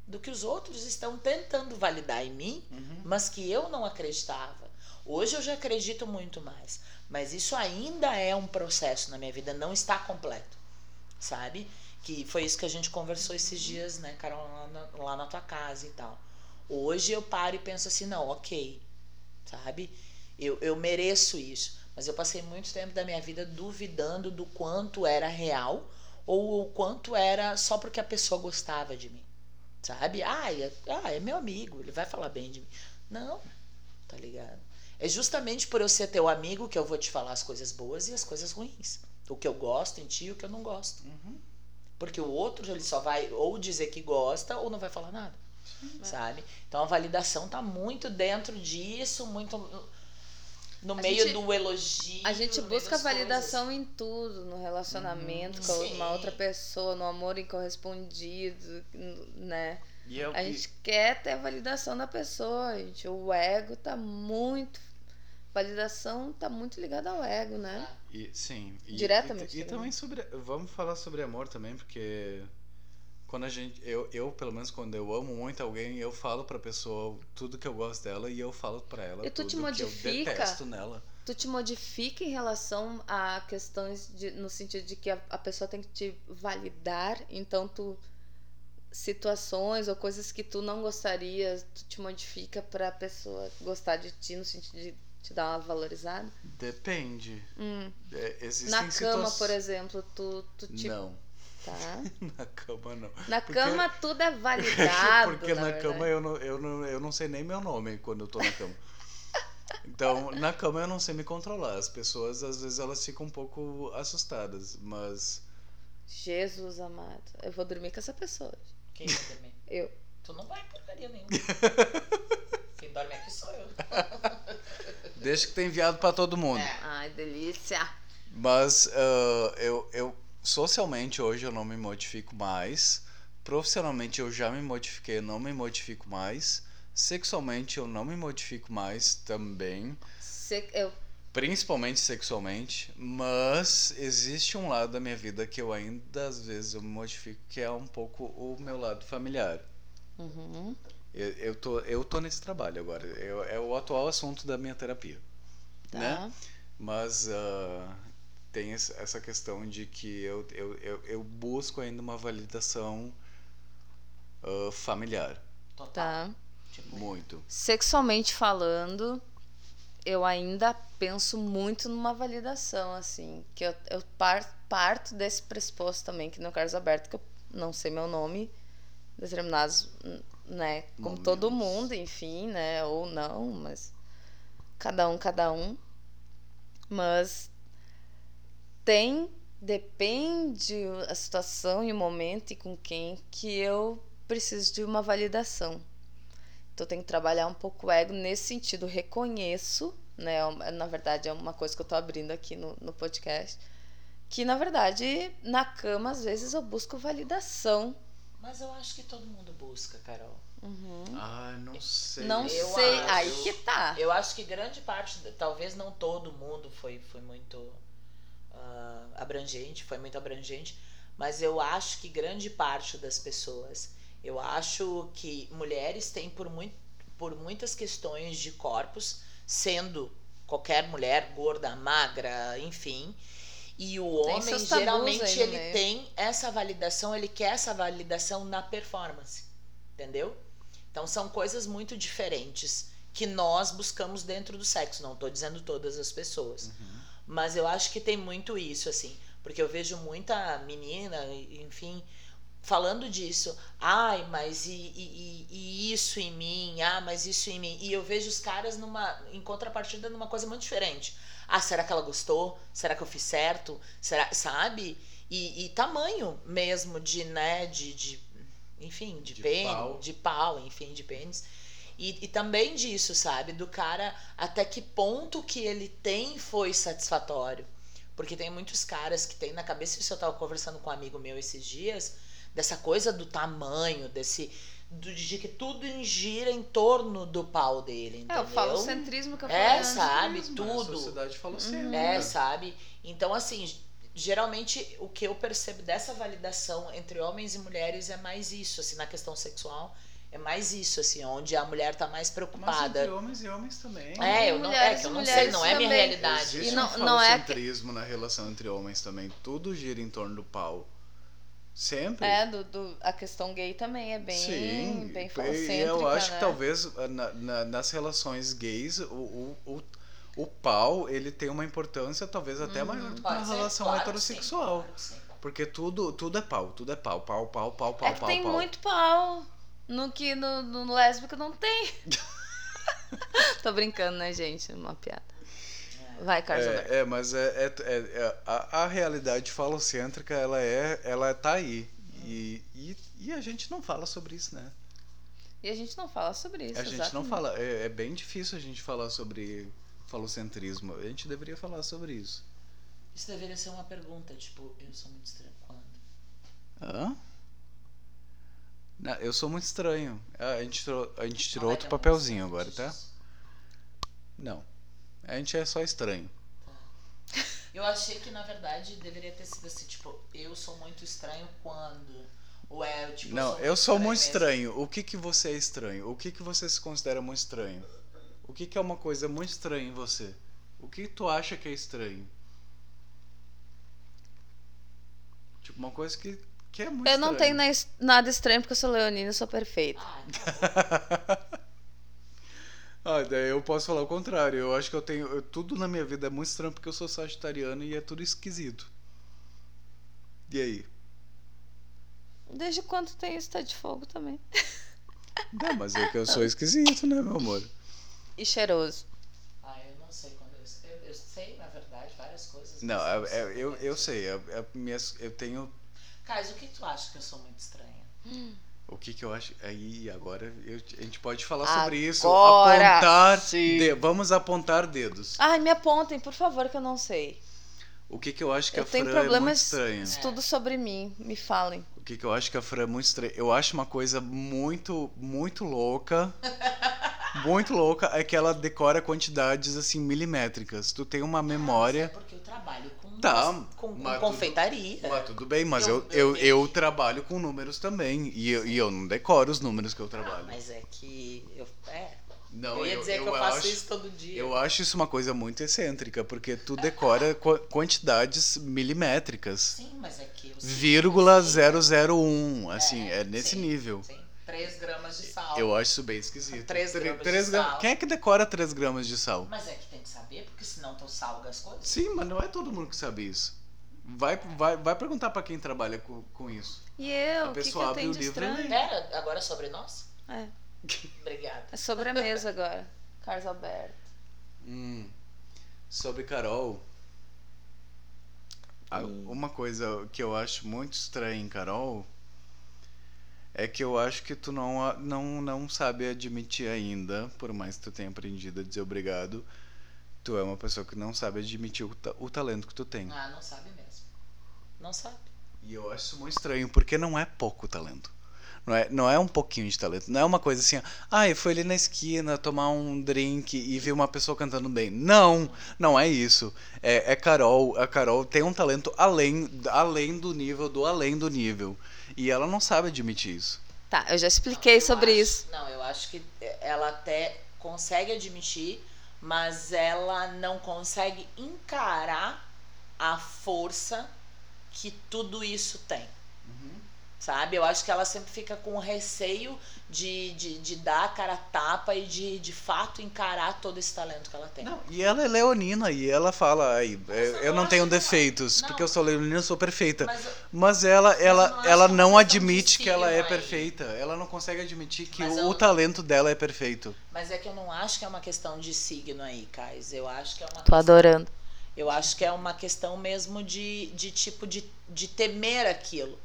do que os outros estão tentando validar em mim, Uhum. mas que eu não acreditava. Hoje eu já acredito muito mais. Mas isso ainda é um processo na minha vida, não está completo. Sabe? Que foi isso que a gente conversou esses dias, né, Carol, lá na, lá na tua casa e tal. Hoje eu paro e penso assim, não, ok. Sabe? Eu, eu mereço isso. Mas eu passei muito tempo da minha vida duvidando do quanto era real ou o quanto era só porque a pessoa gostava de mim. Sabe? Ah, é, ah, é meu amigo, ele vai falar bem de mim. Não, tá ligado? É justamente por eu ser teu amigo que eu vou te falar as coisas boas e as coisas ruins. O que eu gosto em ti e o que eu não gosto. Uhum. Porque o outro ele só vai ou dizer que gosta ou não vai falar nada. Sabe? Então a validação tá muito dentro disso, muito no A meio gente- do elogio. A gente busca validação em tudo, no relacionamento com Sim. uma outra pessoa, no amor incorrespondido, né? E é o A que- gente quer ter a validação da pessoa, gente. O ego tá muito. Validação tá muito ligada ao ego, né? E, sim. E, Diretamente, E, e também sobre. Vamos falar sobre amor também, porque quando a gente. Eu, eu, pelo menos, quando eu amo muito alguém, eu falo pra pessoa tudo que eu gosto dela e eu falo pra ela E tu tudo te que eu modifica? detesto nela. Tu te modifica em relação a questões de, no sentido de que a, a pessoa tem que te validar, então tu situações ou coisas que tu não gostaria, tu te modifica pra pessoa gostar de ti no sentido de te dar uma valorizada. Depende. Hum. É, existem Na cama, situa- por exemplo, tu, tu te Não, tá. na cama não. Na Porque- cama tudo é validado. Porque na, verdade. cama eu não, eu, não, eu não sei nem meu nome quando eu tô na cama. Então, na cama eu não sei me controlar. As pessoas, às vezes, elas ficam um pouco assustadas, mas. Jesus amado. Eu vou dormir com essa pessoa. Quem vai dormir? Eu. Tu não vai porcaria nenhuma. Quem dorme aqui sou eu. Deixa que tem enviado pra todo mundo. É. Ai, delícia. Mas ah, eu, eu socialmente hoje eu não me modifico mais. Profissionalmente eu já me modifiquei, eu não me modifico mais. Sexualmente eu não me modifico mais também, Se- eu, principalmente sexualmente, mas existe um lado da minha vida que eu ainda às vezes eu me modifico, que é um pouco o meu lado familiar. Uhum. Eu, eu, tô, eu tô nesse trabalho agora. Eu- é o atual assunto da minha terapia. Tá. Né? Mas ah, tem essa questão de que eu, eu, eu, eu busco ainda uma validação ah, familiar. Total. Tá. Tipo, Muito. Sexualmente falando, eu ainda penso muito numa validação, assim. Que eu, eu par- parto desse pressuposto também, que no Carlos Alberto, que eu não sei meu nome, determinados, né? Como todo Momentos. mundo, enfim, né? Ou não, mas cada um, cada um. Mas tem, depende a situação e o momento e com quem que eu preciso de uma validação. Então eu tenho que trabalhar um pouco o ego nesse sentido. Reconheço, né? é uma- Na verdade, é uma coisa que eu tô abrindo aqui no, no podcast. Que na verdade, na cama, às vezes eu busco validação. Mas eu acho que todo mundo busca, Carol. Ah, não sei. Não Eu sei, acho- aí que tá. Eu acho que grande parte, talvez não todo mundo foi, foi muito ah, abrangente, foi muito abrangente, mas eu acho que grande parte das pessoas, eu acho que mulheres têm por, muito, por muitas questões de corpos, sendo qualquer mulher gorda, magra, enfim, e o homem geralmente ele meio. tem essa validação, ele quer essa validação na performance, entendeu? Então são coisas muito diferentes que nós buscamos dentro do sexo. Não estou dizendo todas as pessoas. Mas eu acho que tem muito isso, assim. Porque eu vejo muita menina, enfim, falando disso. Ai, mas e, e- e- isso em mim? Ah, mas isso em mim. E eu vejo os caras numa, em contrapartida numa coisa muito diferente. Ah, será que ela gostou? Será que eu fiz certo? Será, sabe? E, e tamanho mesmo de, né, de, de enfim, de, De pênis, de pau, enfim, de pênis. E, e também disso, sabe? Do cara até que ponto que ele tem foi satisfatório. Porque tem muitos caras que tem na cabeça, isso eu tava conversando com um amigo meu esses dias, dessa coisa do tamanho, desse. Do, de que tudo gira em torno do pau dele, É, entendeu? o falocentrismo que eu falei É, antes. sabe? A Tudo. sociedade falou sempre. É, sabe? Então, assim, geralmente o que eu percebo dessa validação entre homens e mulheres é mais isso, assim, na questão sexual. É mais isso, assim, onde a mulher tá mais Mas preocupada. entre homens e homens também. É, eu não, é que eu não sei, não é minha também. realidade. Existe E não- um não é que- na relação entre homens também. Tudo gira em torno do pau. Sempre. É, do, do- a questão gay também é bem, Sim, bem e falocêntrica, eu acho né? que talvez ah, na- na- nas relações gays o, o, o, o pau ele tem uma importância talvez até maior do que na relação claro heterossexual. sim, claro sim. Porque tudo, tudo é pau, tudo é pau, pau, pau, pau, pau, É que pau, tem pau. muito pau. No que no, no lésbico não tem. Tô brincando, né, gente? Uma piada. Vai, Carlos. É, é, mas é, é- é- é- a, a realidade falocêntrica ela é, ela tá aí e, e, e a gente não fala sobre isso, né? E a gente não fala sobre isso. a gente não exatamente. fala, é, é bem difícil a gente falar sobre falocentrismo. A gente deveria falar sobre isso. Isso deveria ser uma pergunta, tipo, eu sou muito estranho. Quando? Hã? Não, eu sou muito estranho. Ah, A gente tirou, a gente tirou Não, outro papelzinho antes. agora, tá? Não. A gente é só estranho. Eu achei que na verdade deveria ter sido assim, tipo, eu sou muito estranho quando. Ou é, tipo, Não, eu sou muito mesmo. estranho. O que que você é estranho? O que que você se considera muito estranho? O que que é uma coisa muito estranha em você? O que tu acha que é estranho? Tipo, uma coisa que, que é muito Eu não tenho nada estranho porque eu sou leonina e sou perfeita. Ah, daí eu posso falar o contrário. Eu acho que eu tenho. eu- tudo na minha vida é muito estranho porque eu sou sagitariano e é tudo esquisito. E aí? Desde quando tem isso, tá de fogo também. Não, mas é que eu sou esquisito, né, meu amor? E cheiroso. ah, eu não sei quando eu, eu, eu sei, na verdade, várias coisas. Não, mas é- é- sei eu, quando eu sei. é- é minhas, eu tenho. Kais, o que tu acha que eu sou muito estranha? O que que eu acho. Aí, agora eu- a gente pode falar sobre isso. Agora Apontar. de- vamos apontar dedos. Ai, me apontem, por favor, que eu não sei. O que que eu acho que eu a tenho Fran é muito problemas estranha? de tudo sobre mim. Me falem. O que que, eu acho que a Fran é muito estranha? Eu acho uma coisa muito, muito louca. muito louca é que ela decora quantidades assim milimétricas. Tu tem uma Mas é memória. porque eu trabalho com, Tá, com, com mas tudo- confeitaria. Mas tudo bem, mas Eu- eu, eu, eu eu, trabalho com números também. E eu, e eu não decoro os números que eu Ah, trabalho. mas é que eu, é, Não, eu ia dizer que eu faço acho, isso todo dia. Eu acho isso uma coisa muito excêntrica, porque tu decora qu- quantidades milimétricas. Sim, mas é que eu Vírgula eu sei. 001, assim, é, nesse sim, nível. Sim, 3 gramas de sal. Eu acho isso bem esquisito. Três Tre- gramas de três gra- sal. Quem é que decora 3 gramas de sal? Mas é que tu salga as coisas. Sim, mas não é todo mundo que sabe isso. Vai, vai, vai perguntar pra quem trabalha com, com isso. E eu? A O que, que pessoa eu abre tenho o de livro e estranho? Pera, agora é sobre nós? É. Obrigada. É sobre a mesa agora. Carlos Alberto. Hum, sobre Carol. a- Uma coisa que eu acho muito estranha em Carol é que eu acho que tu não, a- não, não sabe admitir ainda, por mais que tu tenha aprendido a dizer obrigado, tu é uma pessoa que não sabe admitir o, ta- o talento que tu tem. Ah, não sabe mesmo. Não sabe. E eu acho isso muito estranho, porque não é pouco talento. Não é, não é um pouquinho de talento. Não é uma coisa assim, ah, eu fui ali na esquina tomar um drink e vi uma pessoa cantando bem. Não, não é isso. É, é Carol. A Carol tem um talento além, além do nível do além do nível. E ela não sabe admitir isso. Tá, eu já expliquei Eu sobre acho- isso. Não, eu acho que ela até consegue admitir, mas ela não consegue encarar a força que tudo isso tem. Sabe? Eu acho que ela sempre fica com receio de, de, de dar a cara a tapa e de, de fato encarar todo esse talento que ela tem. Não, e ela é leonina e ela fala, ai, eu, eu não tenho não. defeitos, Não. porque eu sou leonina, eu sou perfeita. Mas, Mas ela, ela, não acho ela não questão admite que ela é aí. perfeita. Ela não consegue admitir que Mas o, eu- o talento dela é perfeito. mas é que eu não acho que é uma questão de signo aí, Kais. Eu acho que é uma Tô adorando. Eu acho que é uma questão mesmo de, de tipo de, de temer aquilo,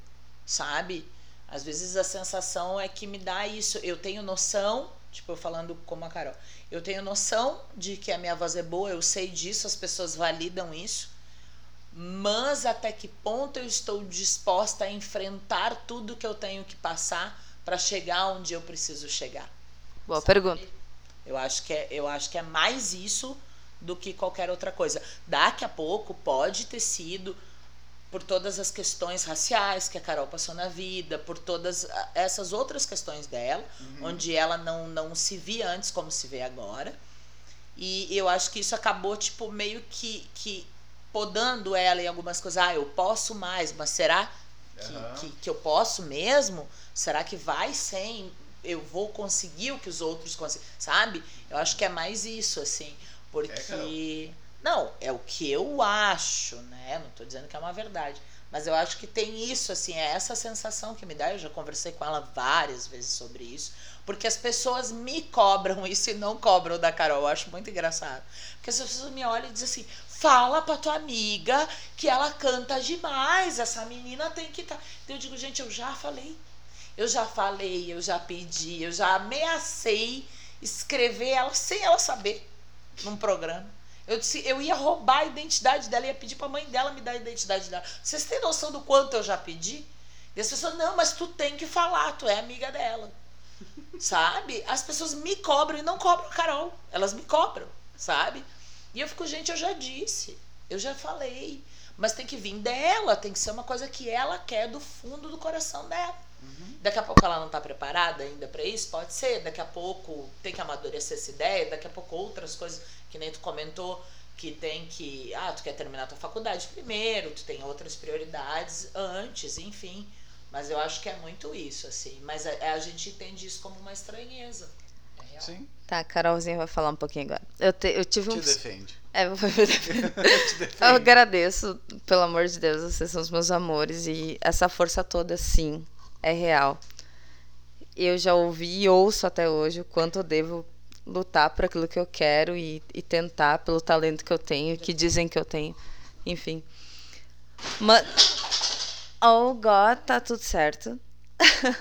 sabe? Às vezes a sensação é que me dá isso. Eu tenho noção, tipo, eu falando como a Carol, eu tenho noção de que a minha voz é boa, eu sei disso, as pessoas validam isso, mas até que ponto eu estou disposta a enfrentar tudo que eu tenho que passar para chegar onde eu preciso chegar? Boa Sabe? pergunta. Eu acho que é, eu acho que é mais isso do que qualquer outra coisa. Daqui a pouco pode ter sido por todas as questões raciais que a Carol passou na vida, por todas ah, essas outras questões dela, onde ela não, não se via antes como se vê agora. E eu acho que isso acabou, tipo, meio que, que podando ela em algumas coisas. Ah, eu posso mais, mas será que, Aham. que, que eu posso mesmo? Será que vai sem? Eu vou conseguir o que os outros conseguem? Sabe? Eu acho que é mais isso, assim. Porque. Não, é o que eu acho, né? Não tô dizendo que é uma verdade. Mas eu acho que tem isso, assim, é essa sensação que me dá. Eu já conversei com ela várias vezes sobre isso. Porque as pessoas me cobram isso e não cobram da Carol. Eu acho muito engraçado. Porque as pessoas me olham e dizem assim: fala pra tua amiga que ela canta demais. Essa menina tem que estar. Tá... Eu digo, gente, eu já falei. Eu já falei, eu já pedi, eu já ameacei escrever ela sem ela saber num programa. Eu disse, eu ia roubar a identidade dela, ia pedir pra mãe dela me dar a identidade dela. Vocês têm noção do quanto eu já pedi? E as pessoas, não, mas tu tem que falar, tu é amiga dela. sabe? As pessoas me cobram e não cobram a Carol. Elas me cobram, sabe? E eu fico, gente, eu já disse, eu já falei. Mas tem que vir dela, tem que ser uma coisa que ela quer do fundo do coração dela. Daqui a pouco ela não está preparada ainda para isso? Pode ser. Daqui a pouco tem que amadurecer essa ideia. Daqui a pouco outras coisas, que nem tu comentou, que tem que. Ah, tu quer terminar tua faculdade primeiro, tu tem outras prioridades antes, enfim. Mas eu acho que é muito isso, assim. Mas a, a gente entende isso como uma estranheza. É real. Sim, Tá, a Carolzinha vai falar um pouquinho agora. Eu, te- eu tive te um. defende. É, Eu defende. agradeço, pelo amor de Deus, vocês são os meus amores e essa força toda, sim, é real. Eu já ouvi e ouço até hoje o quanto eu devo lutar por aquilo que eu quero e, e tentar pelo talento que eu tenho, que dizem que eu tenho, enfim. Mas, oh God, tá tudo certo. Ele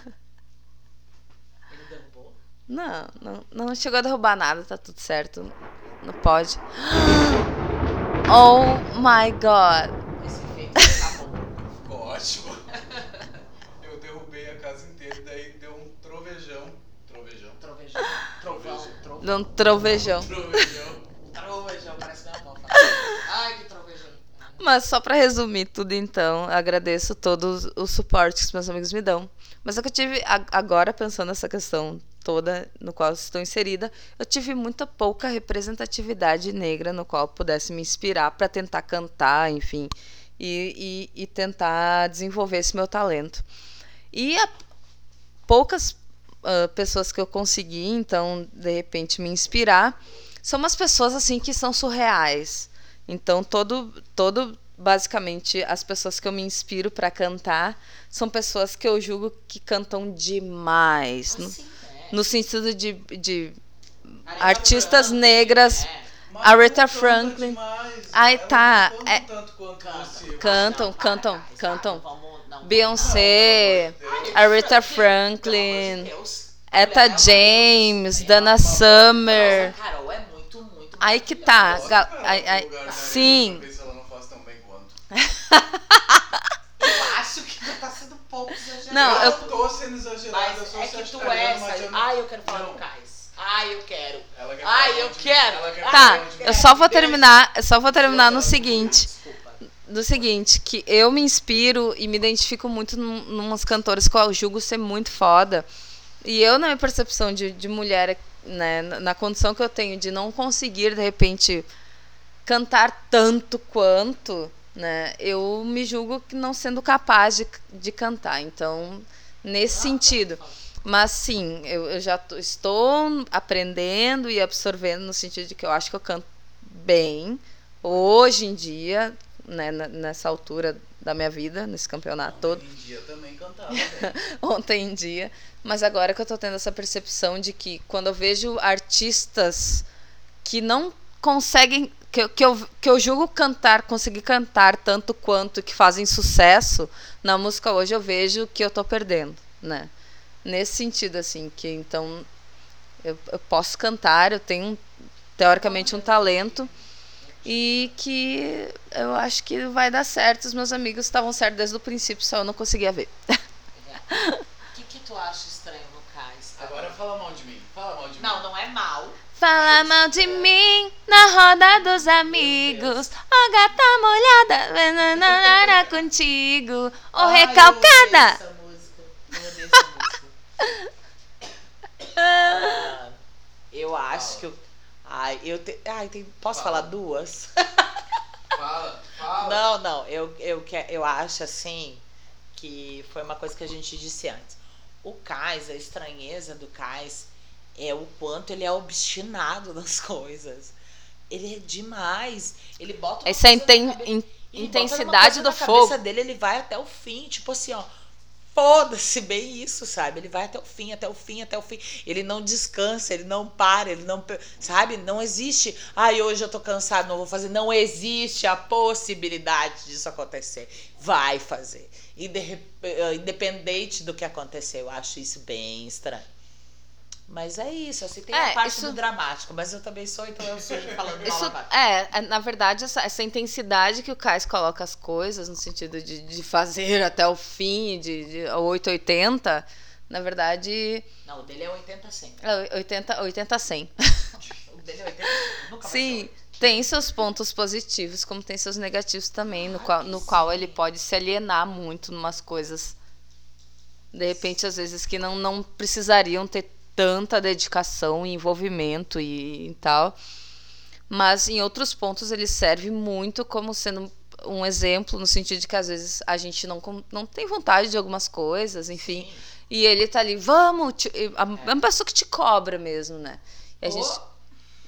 derrubou. Não, não, não chegou a derrubar nada, tá tudo certo. Não pode. Oh my God. Esse efeito acabou. Ficou ótimo. De um trovejão. Trovejão. Trovejão, parece minha avó. Ai, que trovejão. Mas só pra resumir tudo, então, agradeço todo o suporte que os meus amigos me dão. Mas é que eu tive, agora pensando nessa questão toda no qual estou inserida, eu tive muita pouca representatividade negra no qual eu pudesse me inspirar para tentar cantar, enfim, e, e, e tentar desenvolver esse meu talento. E a poucas ah, pessoas que eu consegui, então, de repente, me inspirar, são umas pessoas assim que são surreais. Então, todo, todo basicamente, as pessoas que eu me inspiro para cantar são pessoas que eu julgo que cantam demais. No, Assim, né? no sentido de, de artistas Franklin, negras. é. Aretha Franklin. demais. Tá, cantam é-. Cantam, cantam, guys, cantam. Beyoncé, Aretha Franklin. Etta James, é Dana Summer. É. Aí que tá. no sim. Eu acho que tá sendo um pouco exagerado. Não, eu- não tô sendo exagerado, eu Mas é que tu é. mas eu Ai, eu quero falar Não. do Cais. Ai, eu quero. Ai, eu quero. Tá, Tá, eu só vou terminar, eu só vou terminar no seguinte. Desculpa. Do seguinte, que eu me inspiro e me identifico muito num, numas cantoras que eu julgo ser muito foda. E eu, na minha percepção de, de mulher, né, na, condição que eu tenho de não conseguir, de repente, cantar tanto quanto, né, eu me julgo não sendo capaz de, de cantar. Então, nesse sentido. Mas sim, eu, eu já tô- estou aprendendo e absorvendo no sentido de que eu acho que eu canto bem hoje em dia, né, nessa altura da minha vida, nesse campeonato todo, Hoje em dia também cantava bem. ontem em dia. Mas agora que eu tô tendo essa percepção de que quando eu vejo artistas que não conseguem. Que, eu- que, eu, que eu julgo cantar, conseguir cantar tanto quanto que fazem sucesso na música hoje, eu vejo que eu tô perdendo, né? Nesse sentido, assim, que então eu, eu posso cantar, eu tenho teoricamente um talento e que eu acho que vai dar certo. Os meus amigos estavam certos desde o princípio, só eu não conseguia ver. O que, que tu acha estranho no Cais? Agora fala mal de mim. Fala mal de mim. Não, não é mal. Fala mal de mim na roda dos amigos. Ó gata molhada, venanara contigo. Ô Eu recalcada. odeio essa música. Eu odeio essa música. Ah, eu acho que eu. Ai, eu te... Ai, tem... posso Fala. falar duas? Fala, fala. Não, não, eu, eu, que, eu acho assim que foi uma coisa que a gente disse antes. O Cais, a estranheza do Cais é o quanto ele é obstinado nas coisas. Ele é demais. Ele bota Essa é inten- cabe- in- intensidade do na fogo. cabeça dele, ele vai até o fim, tipo assim, ó. Foda-se bem isso, sabe? Ele vai até o fim, até o fim, até o fim. Ele não descansa, ele não para, ele não. Sabe? Não existe. Ai, hoje eu tô cansado, não vou fazer. Não existe a possibilidade disso acontecer. Vai fazer. Inde- eh, Independente do que acontecer, eu acho isso bem estranho. Mas é isso, assim, tem É, a parte isso- do dramático, mas eu também sou, então eu sou falando mal Isso é, é, na verdade, essa, essa intensidade que o Cais coloca as coisas, no sentido de, de fazer até o fim, de, de 880, na verdade, Não, o dele é 80 sempre. é 80, 80 a 100. O dele é 80 Nunca Sim, tem seus pontos positivos, como tem seus negativos também, no Ah, qual, que no sim. qual ele pode se alienar muito numas coisas. De repente, às vezes, que não, não precisariam ter tanta dedicação e envolvimento e, e tal. Mas em outros pontos ele serve muito como sendo um exemplo, no sentido de que às vezes a gente não, não tem vontade de algumas coisas, enfim. Sim. E ele tá ali, vamos, te- a, a uma pessoa que te cobra mesmo, né? E a gente. Ô,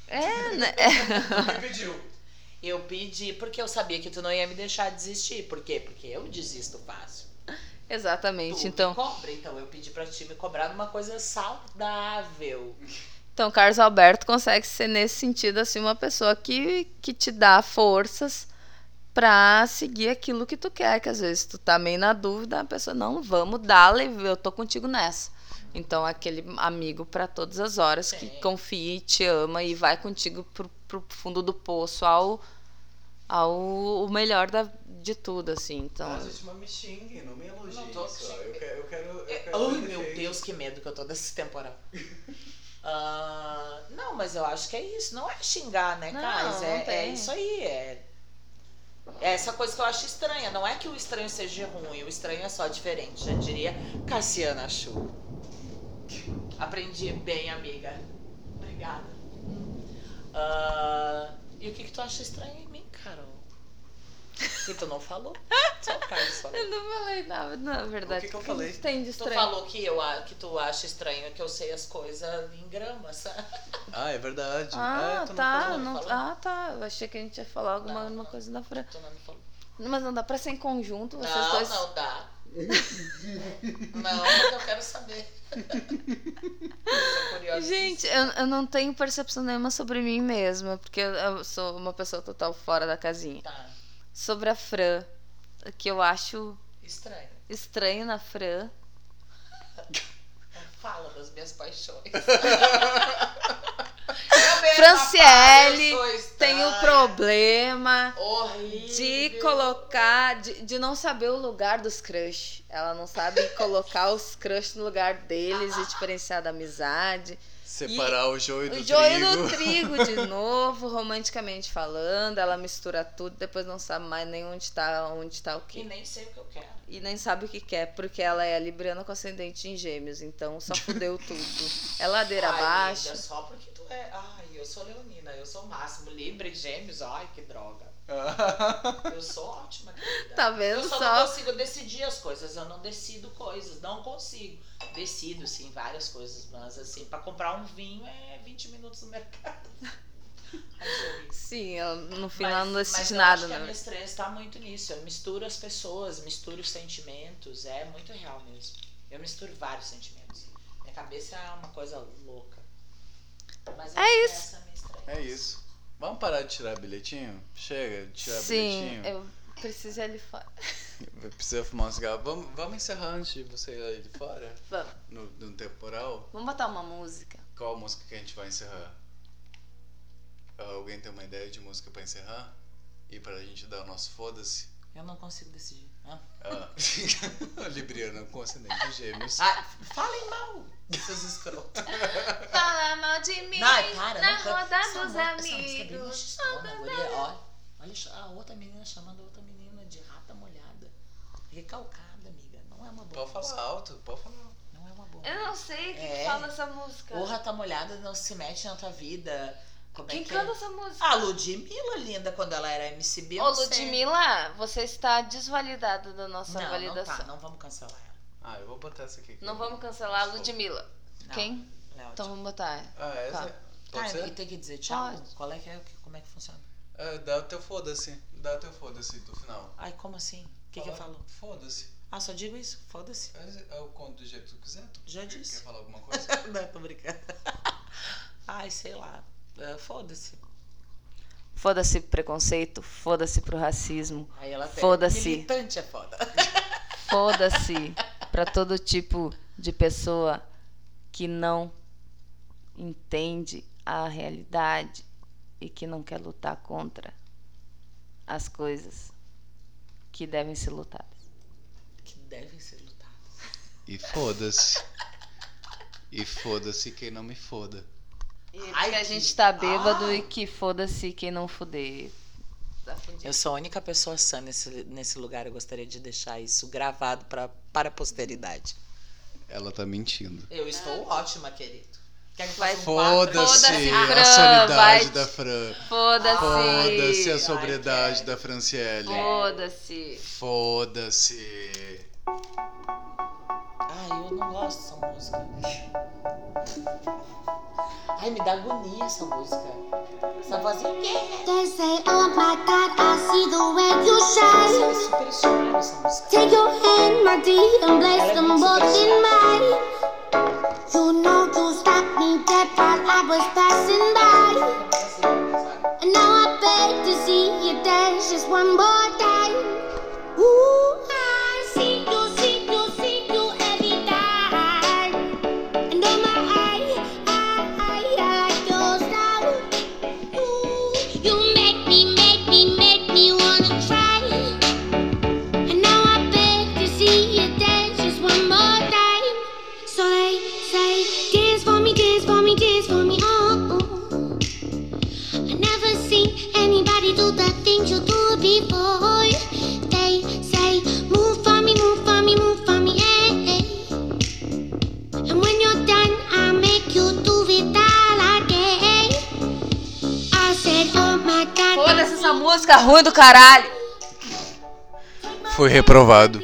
É, né? Me pediu. Eu pedi porque eu sabia que tu não ia me deixar desistir. Por quê? Porque eu desisto fácil. Exatamente. Tu Então, cobra, então eu pedi pra ti me cobrar numa coisa saudável. então, Carlos Alberto consegue ser nesse sentido assim uma pessoa que, que te dá forças pra seguir aquilo que tu quer, que às vezes tu tá meio na dúvida, a pessoa não, vamos dar, eu tô contigo nessa. Então, aquele amigo pra todas as horas que Sim. confia e te ama e vai contigo pro, pro fundo do poço ao ao o melhor da, de tudo assim. Então, Ah, gente, mas me xingue, não me elogie. Não tô só. Eu quero. Eu quero, eu É, quero Ai, ver meu. Deus, que medo que eu tô desse temporal. Ah, não, mas eu acho que é isso. Não é xingar, né, não É, é isso aí. É, é essa coisa que eu acho estranha. Não é que o estranho seja ruim, o estranho é só diferente. Já diria Cassiana Chu. Aprendi bem, amiga. Obrigada. Ah, e o que, que tu acha estranho Carol? Que tu não falou? Só o Carlos falou. Eu não falei nada, na verdade. O que que eu falei? não Tem de Tu estranho. falou que, eu, a- que tu acha estranho que eu sei as coisas em gramas. Ah, é verdade. Ah, é, tu não tá. Não, falou? ah, tá. Eu achei que a gente ia falar alguma Não, alguma não. coisa da Fran. Tu não me falou. Mas não dá pra ser em conjunto, vocês Não, dois. não dá. Não, eu quero saber. Curiosa. Gente, eu, eu não tenho percepção nenhuma sobre mim mesma, porque eu, eu sou uma pessoa total fora da casinha. Tá, Sobre a Fran, que eu acho estranho. estranho na Fran. Não fala das minhas paixões. Franciele tem o problema Horrível. de colocar, de, de não saber o lugar dos crush. Ela não sabe colocar os crush no lugar deles e diferenciar da amizade. Separar o joio do O joio trigo. do trigo de novo, romanticamente falando. Ela mistura tudo, depois não sabe mais nem onde tá, onde tá o E quê. nem sei o que eu quero. E nem sabe o que quer, porque ela é libriana com ascendente em gêmeos, então só fudeu tudo. É ladeira Ai, abaixo. linda, só porque é. Ai, eu sou leonina, eu sou o máximo. Libra e gêmeos, ai, que droga. Eu sou ótima, querida. Tá vendo Eu só, só? não consigo decidir as coisas, eu não decido coisas, não consigo. Decido, sim, várias coisas, mas assim, pra comprar um vinho é 20 minutos no mercado. Sim, ela, no final Mas- não mas decide eu nada, acho que a né? minha estresse tá muito nisso. Eu misturo as pessoas, misturo os sentimentos, é muito real mesmo. Eu misturo vários sentimentos. Minha cabeça é uma coisa louca. É isso. é. É isso. Vamos parar de tirar bilhetinho? Chega de tirar Sim, bilhetinho. eu preciso ir ali fora. Precisa fumar um cigarro. Vamos, vamos encerrar antes de você ir ali fora? Vamos, No, no temporal? vamos botar uma música. Qual música que a gente vai encerrar? Ah, Alguém tem uma ideia de música pra encerrar? E pra gente dar o nosso foda-se? Eu não consigo decidir. Hã? Ah. Libriana com ascendente gêmeos. Ai, falem mal, seus escrotos. Fala mal de mim Não, para, na não roda Essa dos mu- essa música é bem amigos. machistona. Olha, olha a outra menina chamando a outra menina de rata molhada. Recalcada, amiga. Não é uma boa Pode falar alto, pode falar. Não é uma boa Eu não sei o que, que É. fala essa música. Ô, rata molhada não se mete na tua vida. Como Quem é que canta é? essa música? A Ludmilla, linda, quando ela era MC Ô. Ludmilla, você está desvalidada da nossa Não, não validação. tá, não vamos cancelar ela. Ah, eu vou botar essa aqui. Não vamos cancelar a Ludmilla. Não, Quem? ela é Então vamos botar. Ah, essa? Tá. Pode Tá, e ser? tem que dizer tchau? Pode. Qual é que é? Como é que funciona? Ah, dá o teu foda-se. Dá o teu foda-se do final. Ai, como assim? O que, que eu Fala, falo? Foda-se. Ah, só digo isso? Foda-se. É- Eu conto do jeito que tu quiser. Tu Já quer- disse. Quer falar alguma coisa? Não, tô brincando. Ai, sei lá. É, Foda-se. Foda-se pro preconceito, foda-se pro racismo, Aí ela tem. Foda-se. Militante é foda. foda-se pra todo tipo de pessoa que não entende a realidade e que não quer lutar contra as coisas que devem ser lutadas. que devem ser lutadas. E foda-se. E foda-se quem não me foda. E Ai, que a que- gente tá bêbado Ai. e que foda-se quem não fuder. Eu sou a única pessoa sã nesse, nesse lugar. Eu gostaria de deixar isso gravado pra, para a posteridade. Ela tá mentindo. Eu estou ótima, querido. Quer que Vai- faça um quadro? Foda-se Foda-se, a Fran, vai- da Fran. Foda-se. Foda-se a sobriedade da Franciele. Foda-se. Foda-se. Ai, eu não gosto dessa música. Ai, me dá agonia essa música. Essa vozinha. They say, oh my God, I see the way you shine. é super estimada essa música. Take your hand, my dear, and place them both in mine. You know you stopped me dead while I was passing by. And now I beg to see you dance just one more time. Ooh, música ruim do caralho. Foi reprovado.